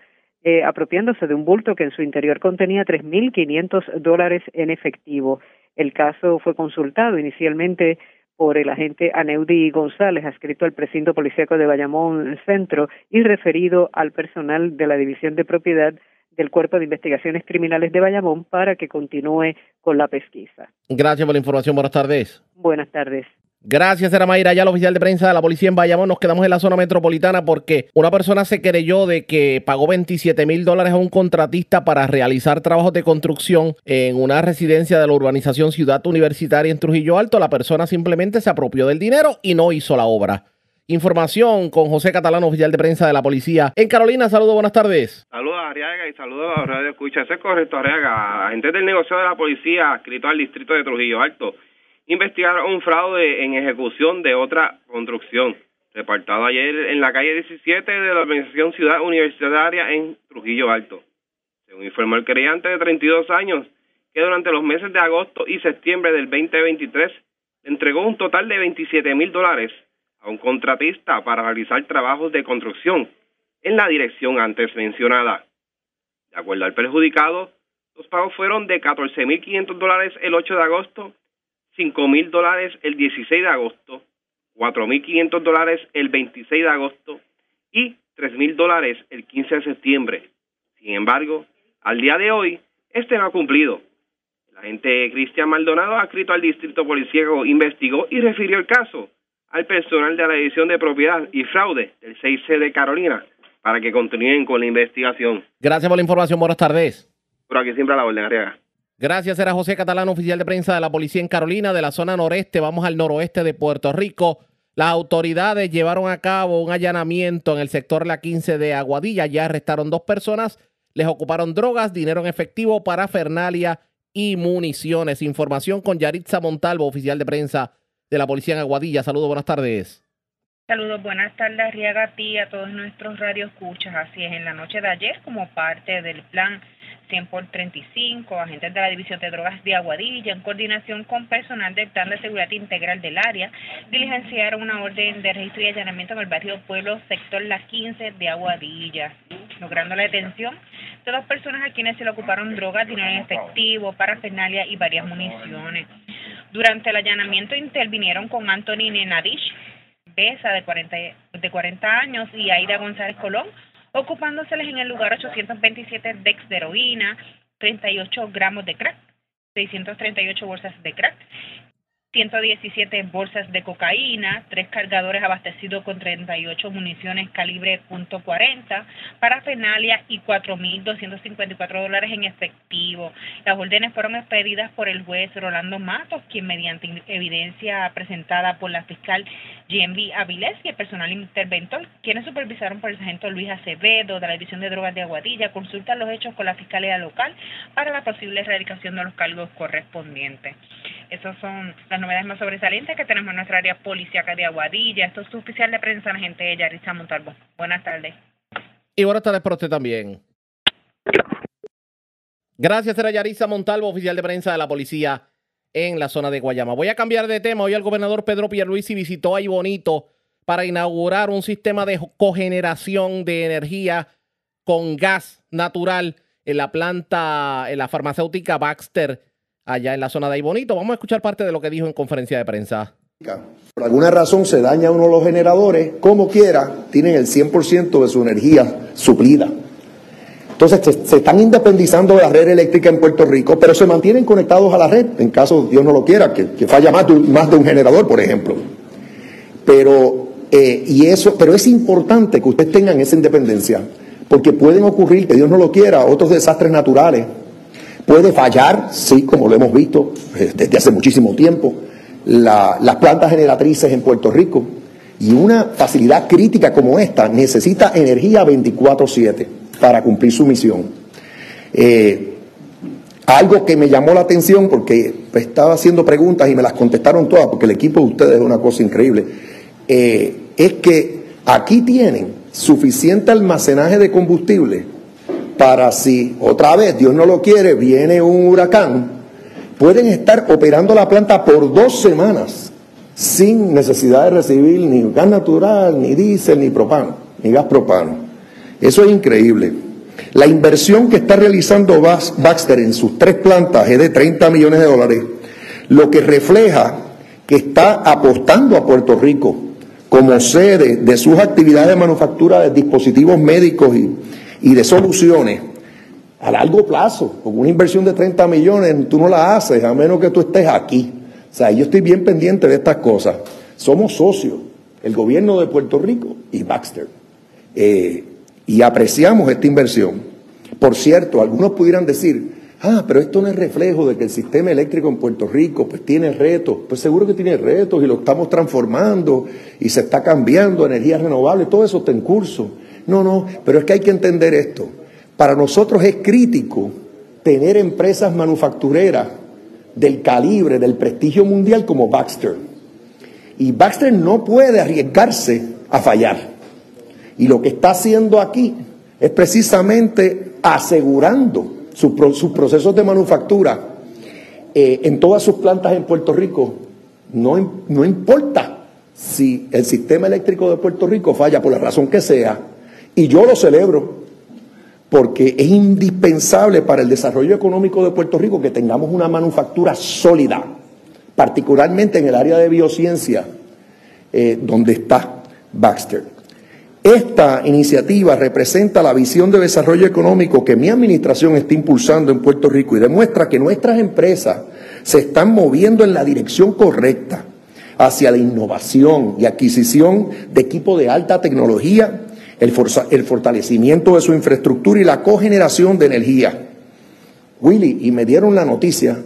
eh, apropiándose de un bulto que en su interior contenía 3.500 dólares en efectivo. El caso fue consultado inicialmente por el agente Aneudi González, adscrito al precinto policíaco de Bayamón Centro y referido al personal de la División de Propiedad del Cuerpo de Investigaciones Criminales de Bayamón para que continúe con la pesquisa. Gracias por la información. Buenas tardes. Buenas tardes. Gracias, era Mayra, ya el oficial de prensa de la policía en Bayamón. Nos quedamos en la zona metropolitana porque una persona se creyó de que pagó 27 mil dólares a un contratista para realizar trabajos de construcción en una residencia de la urbanización Ciudad Universitaria en Trujillo Alto. La persona simplemente se apropió del dinero y no hizo la obra. Información con José Catalano, oficial de prensa de la policía. En Carolina, saludos, buenas tardes. Saludos a Arriaga y saludos a Radio Escucha. Ese es correcto, Arriaga. Agentes del negocio de la policía, escrito al distrito de Trujillo Alto investigar un fraude en ejecución de otra construcción, reportado ayer en la calle 17 de la organización Ciudad Universitaria en Trujillo Alto. Según informó el creyente de 32 años, que durante los meses de agosto y septiembre del 2023 entregó un total de 27 mil dólares a un contratista para realizar trabajos de construcción en la dirección antes mencionada. De acuerdo al perjudicado, los pagos fueron de 14 mil 500 dólares el 8 de agosto cinco mil dólares el 16 de agosto, cuatro mil quinientos dólares el 26 de agosto y tres mil dólares el 15 de septiembre. Sin embargo, al día de hoy, este no ha cumplido. El agente Cristian Maldonado, adscrito al distrito policíaco, investigó y refirió el caso al personal de la División de Propiedad y Fraude del 6C de Carolina para que continúen con la investigación. Gracias por la información. Buenas tardes. Por aquí siempre a la orden, Arriaga. Gracias, era José Catalán, oficial de prensa de la policía en Carolina, de la zona noreste. Vamos al noroeste de Puerto Rico. Las autoridades llevaron a cabo un allanamiento en el sector La 15 de Aguadilla. Ya arrestaron dos personas, les ocuparon drogas, dinero en efectivo, parafernalia y municiones. Información con Yaritza Montalvo, oficial de prensa de la policía en Aguadilla. Saludos, buenas tardes. Saludos, buenas tardes, a a todos nuestros radioescuchas. Así es, en la noche de ayer, como parte del plan 100 por 35, agentes de la División de Drogas de Aguadilla, en coordinación con personal del Plan de Seguridad Integral del área, diligenciaron una orden de registro y allanamiento en el barrio Pueblo, sector La 15 de Aguadilla, logrando la detención de dos personas a quienes se le ocuparon drogas, dinero en efectivo, parafernalia y varias municiones. Durante el allanamiento intervinieron con Anthony Nenadish, Besa, de 40, de 40 años, y Aida González Colón, ocupándoseles en el lugar 827 dex de heroína, 38 gramos de crack, 638 bolsas de crack 117 bolsas de cocaína, tres cargadores abastecidos con 38 municiones calibre .40, parafernalia y 4.254 dólares en efectivo. Las órdenes fueron expedidas por el juez Rolando Matos, quien mediante evidencia presentada por la fiscal GMB Avilés y el personal interventor, quienes supervisaron por el sargento Luis Acevedo de la División de Drogas de Aguadilla, consultan los hechos con la fiscalía local para la posible erradicación de los cargos correspondientes. Esas son las novedades más sobresalientes que tenemos en nuestra área policíaca de Aguadilla. Esto es su oficial de prensa, la gente de Yarisa Montalvo. Buenas tardes. Y buenas tardes para usted también. Gracias, era Yarisa Montalvo, oficial de prensa de la policía en la zona de Guayama. Voy a cambiar de tema. Hoy el gobernador Pedro Pierluisi visitó ahí Bonito para inaugurar un sistema de cogeneración de energía con gas natural en la planta, en la farmacéutica Baxter allá en la zona de ahí bonito. Vamos a escuchar parte de lo que dijo en conferencia de prensa. Por alguna razón se daña uno de los generadores, como quiera, tienen el 100% de su energía suplida. Entonces se, están independizando de la red eléctrica en Puerto Rico, pero se mantienen conectados a la red, en caso Dios no lo quiera, que, falla más de, más de un generador, por ejemplo. Pero, eh, y eso, pero es importante que ustedes tengan esa independencia, porque pueden ocurrir, que Dios no lo quiera, otros desastres naturales Puede fallar, sí, como lo hemos visto eh, desde hace muchísimo tiempo, las plantas generatrices en Puerto Rico. Y una facilidad crítica como esta necesita energía 24/7 para cumplir su misión. Eh, algo que me llamó la atención porque estaba haciendo preguntas y me las contestaron todas, porque el equipo de ustedes es una cosa increíble, eh, es que aquí tienen suficiente almacenaje de combustible para si otra vez, Dios no lo quiere, viene un huracán, pueden estar operando la planta por dos semanas sin necesidad de recibir ni gas natural, ni diésel, ni propano, ni gas propano. Eso es increíble. La inversión que está realizando Baxter en sus tres plantas es de 30 millones de dólares, lo que refleja que está apostando a Puerto Rico como sede de sus actividades de manufactura de dispositivos médicos y, y de soluciones a largo plazo, con una inversión de 30 millones, tú no la haces a menos que tú estés aquí. O sea, yo estoy bien pendiente de estas cosas. Somos socios, el gobierno de Puerto Rico y Baxter, eh, y apreciamos esta inversión. Por cierto, algunos pudieran decir, ah, pero esto no es reflejo de que el sistema eléctrico en Puerto Rico pues tiene retos. Pues seguro que tiene retos y lo estamos transformando y se está cambiando energías renovables, todo eso está en curso. No, no, pero es que hay que entender esto. Para nosotros es crítico tener empresas manufactureras del calibre, del prestigio mundial como Baxter. Y Baxter no puede arriesgarse a fallar. Y lo que está haciendo aquí es precisamente asegurando sus, procesos de manufactura eh, en todas sus plantas en Puerto Rico. No, no importa si el sistema eléctrico de Puerto Rico falla por la razón que sea, y yo lo celebro porque es indispensable para el desarrollo económico de Puerto Rico que tengamos una manufactura sólida, particularmente en el área de biociencia, eh, donde está Baxter. Esta iniciativa representa la visión de desarrollo económico que mi administración está impulsando en Puerto Rico y demuestra que nuestras empresas se están moviendo en la dirección correcta hacia la innovación y adquisición de equipo de alta tecnología el, fortalecimiento de su infraestructura y la cogeneración de energía. Willy, y me dieron la noticia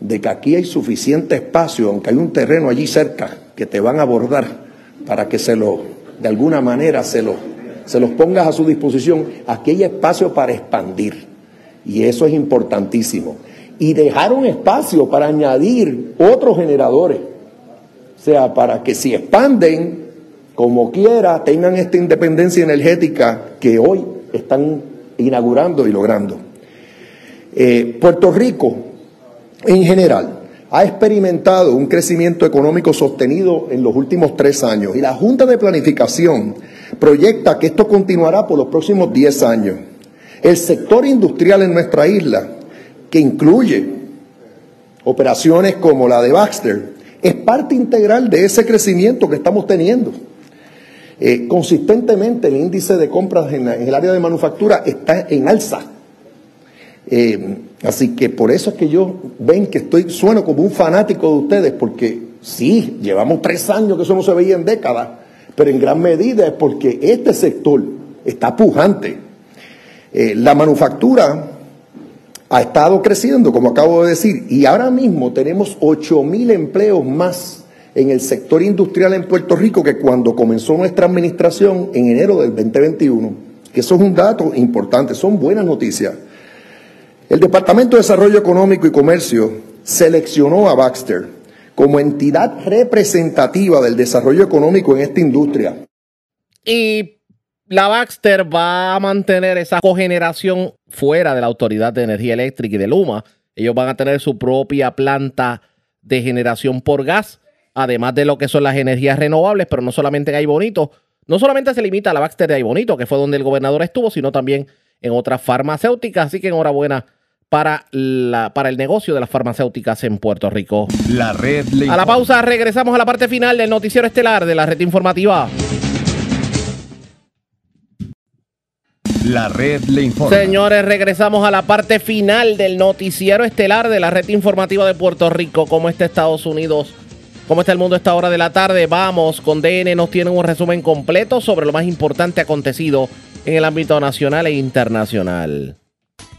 de que aquí hay suficiente espacio, aunque hay un terreno allí cerca que te van a abordar para que se lo, de alguna manera, se lo, se los pongas a su disposición. Aquí hay espacio para expandir y eso es importantísimo. Y dejaron espacio para añadir otros generadores. O sea, para que si expanden, como quiera, tengan esta independencia energética que hoy están inaugurando y logrando. Eh, Puerto Rico, en general, ha experimentado un crecimiento económico sostenido en los últimos tres años y la Junta de Planificación proyecta que esto continuará por los próximos diez años. El sector industrial en nuestra isla, que incluye operaciones como la de Baxter, es parte integral de ese crecimiento que estamos teniendo. Eh, consistentemente el índice de compras en, el área de manufactura está en alza. Eh, así que por eso es que yo ven que estoy, sueno como un fanático de ustedes, porque sí, llevamos tres años que eso no se veía en décadas, pero en gran medida es porque este sector está pujante. Eh, la manufactura ha estado creciendo, como acabo de decir, y ahora mismo tenemos 8 mil empleos más en el sector industrial en Puerto Rico que cuando comenzó nuestra administración en enero del 2021. Que eso es un dato importante, son buenas noticias. El Departamento de Desarrollo Económico y Comercio seleccionó a Baxter como entidad representativa del desarrollo económico en esta industria. Y la Baxter va a mantener esa cogeneración fuera de la Autoridad de Energía Eléctrica y de Luma. Ellos van a tener su propia planta de generación por gas, además de lo que son las energías renovables, pero no solamente en Ay Bonito. No solamente se limita a la Baxter de Ay Bonito, que fue donde el gobernador estuvo, sino también en otras farmacéuticas. Así que enhorabuena para, la, para el negocio de las farmacéuticas en Puerto Rico. La red A la pausa regresamos a la parte final del noticiero estelar de la red informativa. La red le informa. Señores, regresamos a la parte final del noticiero estelar de la red informativa de Puerto Rico. ¿Cómo está Estados Unidos? ¿Cómo está el mundo a esta hora de la tarde? Vamos, con DN nos tienen un resumen completo sobre lo más importante acontecido en el ámbito nacional e internacional.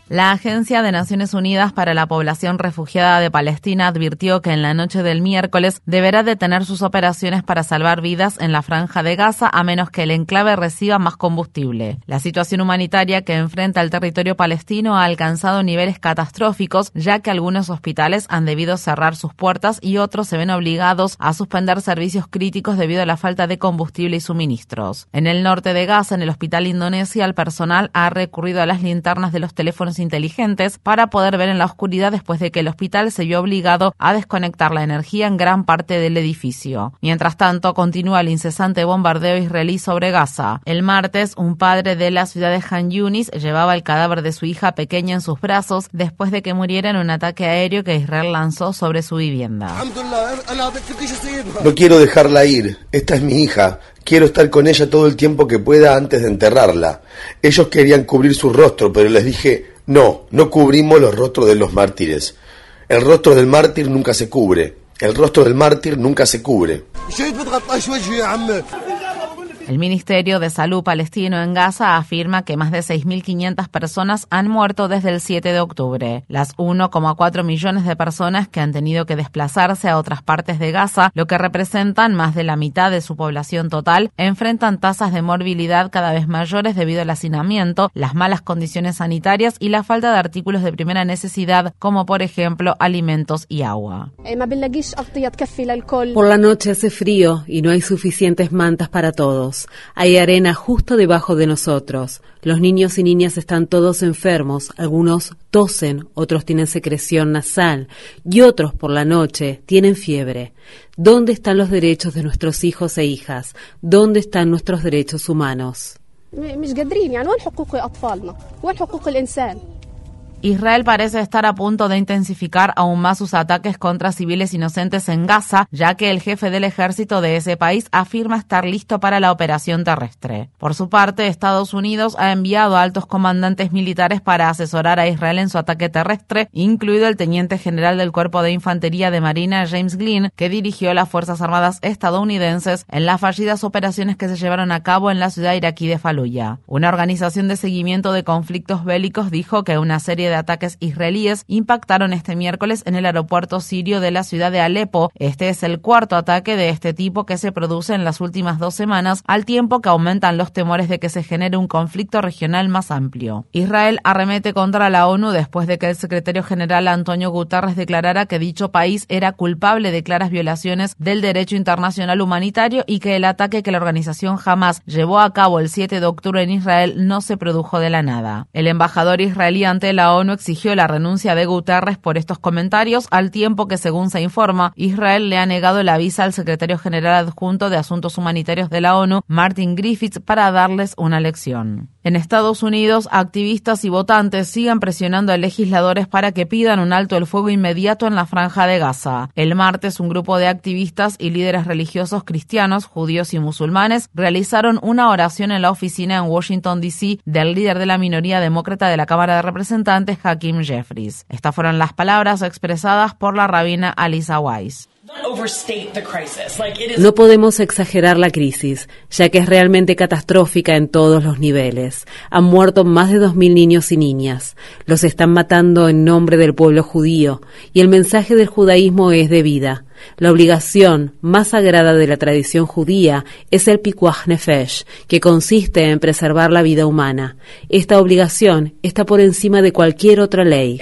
La Agencia de Naciones Unidas para la Población Refugiada de Palestina advirtió que en la noche del miércoles deberá detener sus operaciones para salvar vidas en la franja de Gaza a menos que el enclave reciba más combustible. La situación humanitaria que enfrenta el territorio palestino ha alcanzado niveles catastróficos ya que algunos hospitales han debido cerrar sus puertas y otros se ven obligados a suspender servicios críticos debido a la falta de combustible y suministros. En el norte de Gaza, en el hospital Indonesia, el personal ha recurrido a las linternas de los teléfonos inteligentes para poder ver en la oscuridad después de que el hospital se vio obligado a desconectar la energía en gran parte del edificio. Mientras tanto, continúa el incesante bombardeo israelí sobre Gaza. El martes, un padre de la ciudad de Han Yunis llevaba el cadáver de su hija pequeña en sus brazos después de que muriera en un ataque aéreo que Israel lanzó sobre su vivienda. No quiero dejarla ir. Esta es mi hija. Quiero estar con ella todo el tiempo que pueda antes de enterrarla. Ellos querían cubrir su rostro, pero les dije, no, no cubrimos los rostros de los mártires. El rostro del mártir nunca se cubre. El rostro del mártir nunca se cubre. El Ministerio de Salud palestino en Gaza afirma que más de 6.500 personas han muerto desde el 7 de octubre. Las 1,4 millones de personas que han tenido que desplazarse a otras partes de Gaza, lo que representan más de la mitad de su población total, enfrentan tasas de morbilidad cada vez mayores debido al hacinamiento, las malas condiciones sanitarias y la falta de artículos de primera necesidad, como por ejemplo alimentos y agua. Por la noche hace frío y no hay suficientes mantas para todos. Hay arena justo debajo de nosotros. Los niños y niñas están todos enfermos. Algunos tosen, otros tienen secreción nasal y otros por la noche tienen fiebre. ¿Dónde están los derechos de nuestros hijos e hijas? ¿Dónde están nuestros derechos humanos? Israel parece estar a punto de intensificar aún más sus ataques contra civiles inocentes en Gaza, ya que el jefe del ejército de ese país afirma estar listo para la operación terrestre. Por su parte, Estados Unidos ha enviado a altos comandantes militares para asesorar a Israel en su ataque terrestre, incluido el teniente general del Cuerpo de Infantería de Marina James Glynn, que dirigió las Fuerzas Armadas estadounidenses en las fallidas operaciones que se llevaron a cabo en la ciudad iraquí de Fallujah. Una organización de seguimiento de conflictos bélicos dijo que una serie de ataques israelíes impactaron este miércoles en el aeropuerto sirio de la ciudad de Alepo. Este es el cuarto ataque de este tipo que se produce en las últimas dos semanas, al tiempo que aumentan los temores de que se genere un conflicto regional más amplio. Israel arremete contra la ONU después de que el secretario general Antonio Guterres declarara que dicho país era culpable de claras violaciones del derecho internacional humanitario y que el ataque que la organización jamás llevó a cabo el 7 de octubre en Israel no se produjo de la nada. El embajador israelí ante la ONU exigió la renuncia de Guterres por estos comentarios, al tiempo que, según se informa, Israel le ha negado la visa al secretario general adjunto de Asuntos Humanitarios de la ONU, Martin Griffiths, para darles una lección. En Estados Unidos, activistas y votantes siguen presionando a legisladores para que pidan un alto el fuego inmediato en la franja de Gaza. El martes, un grupo de activistas y líderes religiosos cristianos, judíos y musulmanes realizaron una oración en la oficina en Washington, D.C. del líder de la minoría demócrata de la Cámara de Representantes, Hakim Jeffries. Estas fueron las palabras expresadas por la rabina Alisa Weiss. No podemos exagerar la crisis, ya que es realmente catastrófica en todos los niveles. Han muerto más de 2.000 niños y niñas. Los están matando en nombre del pueblo judío, y el mensaje del judaísmo es de vida. La obligación más sagrada de la tradición judía es el pikuach nefesh, que consiste en preservar la vida humana. Esta obligación está por encima de cualquier otra ley.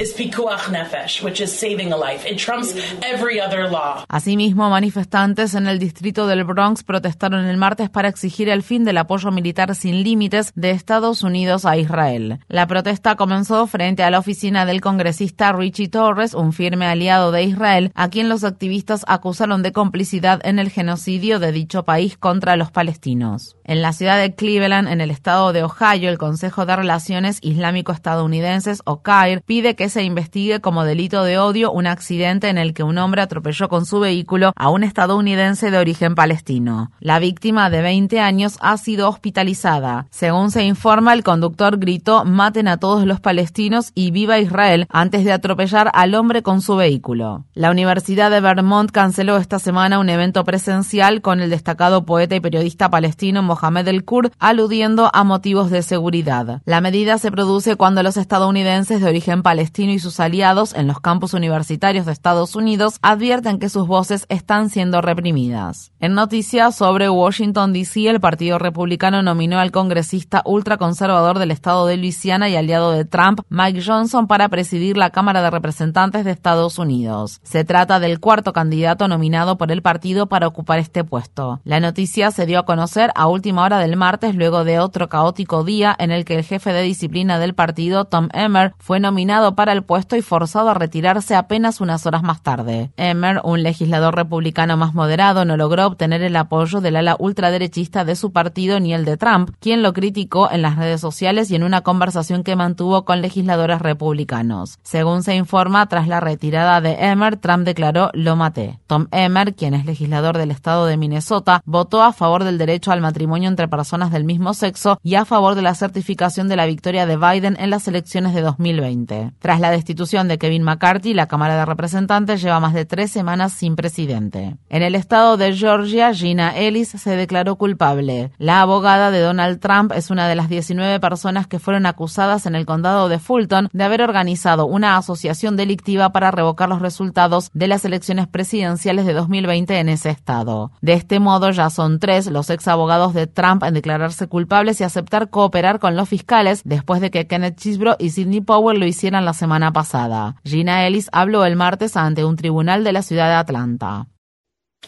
Asimismo, manifestantes en el distrito del Bronx protestaron el martes para exigir el fin del apoyo militar sin límites de Estados Unidos a Israel. La protesta comenzó frente a la oficina del congresista Richie Torres, un firme aliado de Israel, a quien los activistas acusaron de complicidad en el genocidio de dicho país contra los palestinos. En la ciudad de Cleveland, en el estado de Ohio, el Consejo de Relaciones Islámico-Estadounidenses, OCAIR, pide que se investigue como delito de odio un accidente en el que un hombre atropelló con su vehículo a un estadounidense de origen palestino. La víctima de 20 años ha sido hospitalizada. Según se informa, el conductor gritó maten a todos los palestinos y viva Israel antes de atropellar al hombre con su vehículo. La Universidad de Vermont canceló esta semana un evento presencial con el destacado poeta y periodista palestino Mohamed El Kurd, aludiendo a motivos de seguridad. La medida se produce cuando los estadounidenses de origen palestino y sus aliados en los campus universitarios de Estados Unidos advierten que sus voces están siendo reprimidas. En noticias sobre Washington, D.C., el Partido Republicano nominó al congresista ultraconservador del estado de Luisiana y aliado de Trump, Mike Johnson, para presidir la Cámara de Representantes de Estados Unidos. Se trata del cuarto candidato nominado por el partido para ocupar este puesto. La noticia se dio a conocer a última hora del martes luego de otro caótico día en el que el jefe de disciplina del partido, Tom Emmer, fue nominado para el puesto y forzado a retirarse apenas unas horas más tarde. Emmer, un legislador republicano más moderado, no logró obtener el apoyo del ala ultraderechista de su partido ni el de Trump, quien lo criticó en las redes sociales y en una conversación que mantuvo con legisladores republicanos. Según se informa, tras la retirada de Emmer, Trump declaró lo maté. Tom Emmer, quien es legislador del estado de Minnesota, votó a favor del derecho al matrimonio entre personas del mismo sexo y a favor de la certificación de la victoria de Biden en las elecciones de 2020. Tras la destitución de Kevin McCarthy, la Cámara de Representantes lleva más de tres semanas sin presidente. En el estado de Georgia, Gina Ellis se declaró culpable. La abogada de Donald Trump es una de las 19 personas que fueron acusadas en el condado de Fulton de haber organizado una asociación delictiva para revocar los resultados de las elecciones presidenciales de 2020 en ese estado. De este modo, ya son tres los ex abogados de Trump en declararse culpables y aceptar cooperar con los fiscales después de que Kenneth Chisbro y Sidney Powell lo hicieran la semana pasada. Gina Ellis habló el martes ante un tribunal de la ciudad de Atlanta.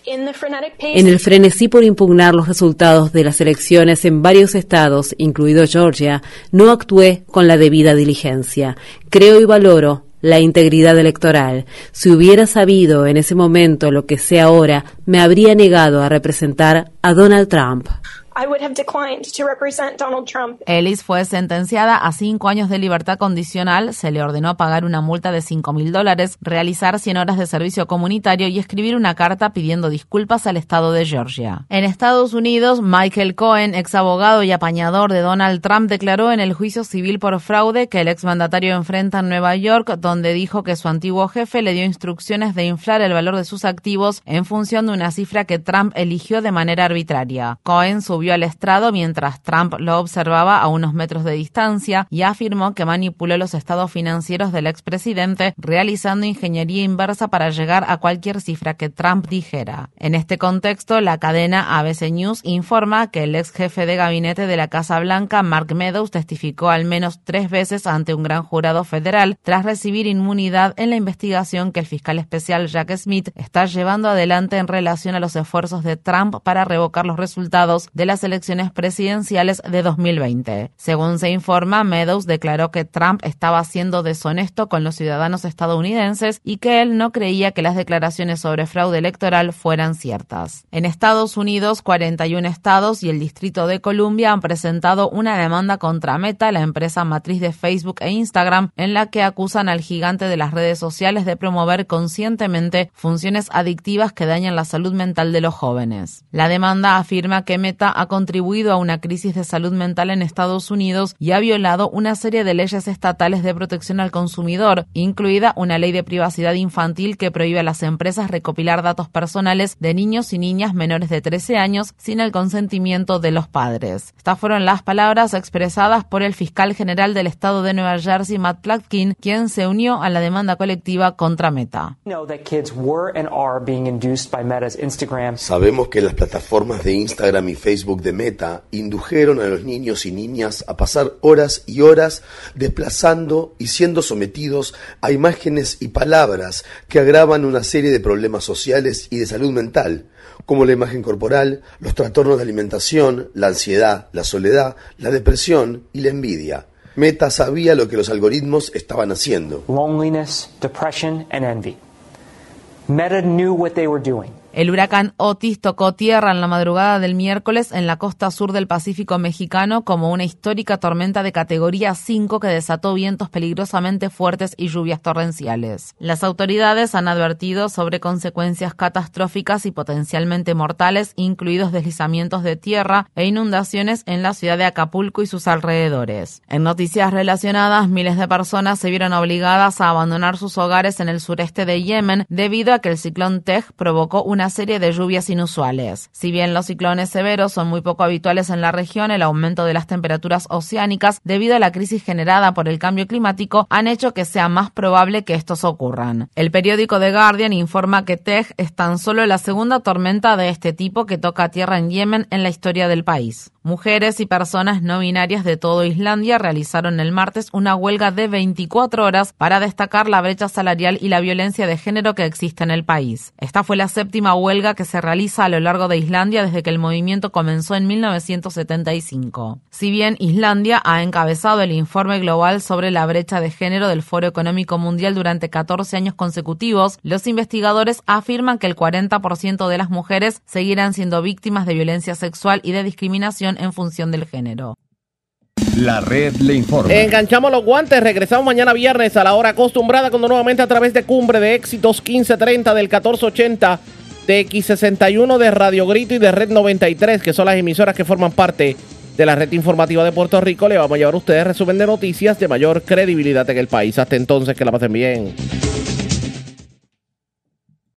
En el frenesí por impugnar los resultados de las elecciones en varios estados, incluido Georgia, no actué con la debida diligencia. Creo y valoro la integridad electoral. Si hubiera sabido en ese momento lo que sé ahora, me habría negado a representar a Donald Trump. Ellis fue sentenciada a cinco años de libertad condicional. Se le ordenó pagar una multa de cinco mil dólares, realizar 100 horas de servicio comunitario y escribir una carta pidiendo disculpas al Estado de Georgia. En Estados Unidos, Michael Cohen, ex abogado y apañador de Donald Trump, declaró en el juicio civil por fraude que el exmandatario enfrenta en Nueva York, donde dijo que su antiguo jefe le dio instrucciones de inflar el valor de sus activos en función de una cifra que Trump eligió de manera arbitraria. Cohen subió al estrado mientras Trump lo observaba a unos metros de distancia y afirmó que manipuló los estados financieros del expresidente realizando ingeniería inversa para llegar a cualquier cifra que Trump dijera. En este contexto, la cadena ABC News informa que el ex jefe de gabinete de la Casa Blanca, Mark Meadows, testificó al menos tres veces ante un gran jurado federal tras recibir inmunidad en la investigación que el fiscal especial Jack Smith está llevando adelante en relación a los esfuerzos de Trump para revocar los resultados de la elecciones presidenciales de 2020. Según se informa, Meadows declaró que Trump estaba siendo deshonesto con los ciudadanos estadounidenses y que él no creía que las declaraciones sobre fraude electoral fueran ciertas. En Estados Unidos, 41 estados y el Distrito de Columbia han presentado una demanda contra Meta, la empresa matriz de Facebook e Instagram, en la que acusan al gigante de las redes sociales de promover conscientemente funciones adictivas que dañan la salud mental de los jóvenes. La demanda afirma que Meta ha contribuido a una crisis de salud mental en Estados Unidos y ha violado una serie de leyes estatales de protección al consumidor, incluida una ley de privacidad infantil que prohíbe a las empresas recopilar datos personales de niños y niñas menores de 13 años sin el consentimiento de los padres. Estas fueron las palabras expresadas por el fiscal general del estado de Nueva Jersey, Matt Platkin, quien se unió a la demanda colectiva contra Meta. Sabemos que las plataformas de Instagram y Facebook de Meta indujeron a los niños y niñas a pasar horas y horas desplazando y siendo sometidos a imágenes y palabras que agravan una serie de problemas sociales y de salud mental, como la imagen corporal, los trastornos de alimentación, la ansiedad, la soledad, la depresión y la envidia. Meta sabía lo que los algoritmos estaban haciendo. Loneliness, depression, and envy. Meta knew what they were doing. El huracán Otis tocó tierra en la madrugada del miércoles en la costa sur del Pacífico mexicano como una histórica tormenta de categoría 5 que desató vientos peligrosamente fuertes y lluvias torrenciales. Las autoridades han advertido sobre consecuencias catastróficas y potencialmente mortales, incluidos deslizamientos de tierra e inundaciones en la ciudad de Acapulco y sus alrededores. En noticias relacionadas, miles de personas se vieron obligadas a abandonar sus hogares en el sureste de Yemen debido a que el ciclón Tej provocó una serie de lluvias inusuales. Si bien los ciclones severos son muy poco habituales en la región, el aumento de las temperaturas oceánicas debido a la crisis generada por el cambio climático han hecho que sea más probable que estos ocurran. El periódico The Guardian informa que Tej es tan solo la segunda tormenta de este tipo que toca tierra en Yemen en la historia del país. Mujeres y personas no binarias de todo Islandia realizaron el martes una huelga de 24 horas para destacar la brecha salarial y la violencia de género que existe en el país. Esta fue la séptima huelga que se realiza a lo largo de Islandia desde que el movimiento comenzó en 1975. Si bien Islandia ha encabezado el informe global sobre la brecha de género del Foro Económico Mundial durante 14 años consecutivos, los investigadores afirman que el 40% de las mujeres seguirán siendo víctimas de violencia sexual y de discriminación en función del género. La red le informa. Enganchamos los guantes, regresamos mañana viernes a la hora acostumbrada cuando nuevamente a través de Cumbre de Éxitos 1530 del 1480 de X61 de Radio Grito y de Red 93, que son las emisoras que forman parte de la red informativa de Puerto Rico, le vamos a llevar a ustedes resumen de noticias de mayor credibilidad en el país. Hasta entonces, que la pasen bien.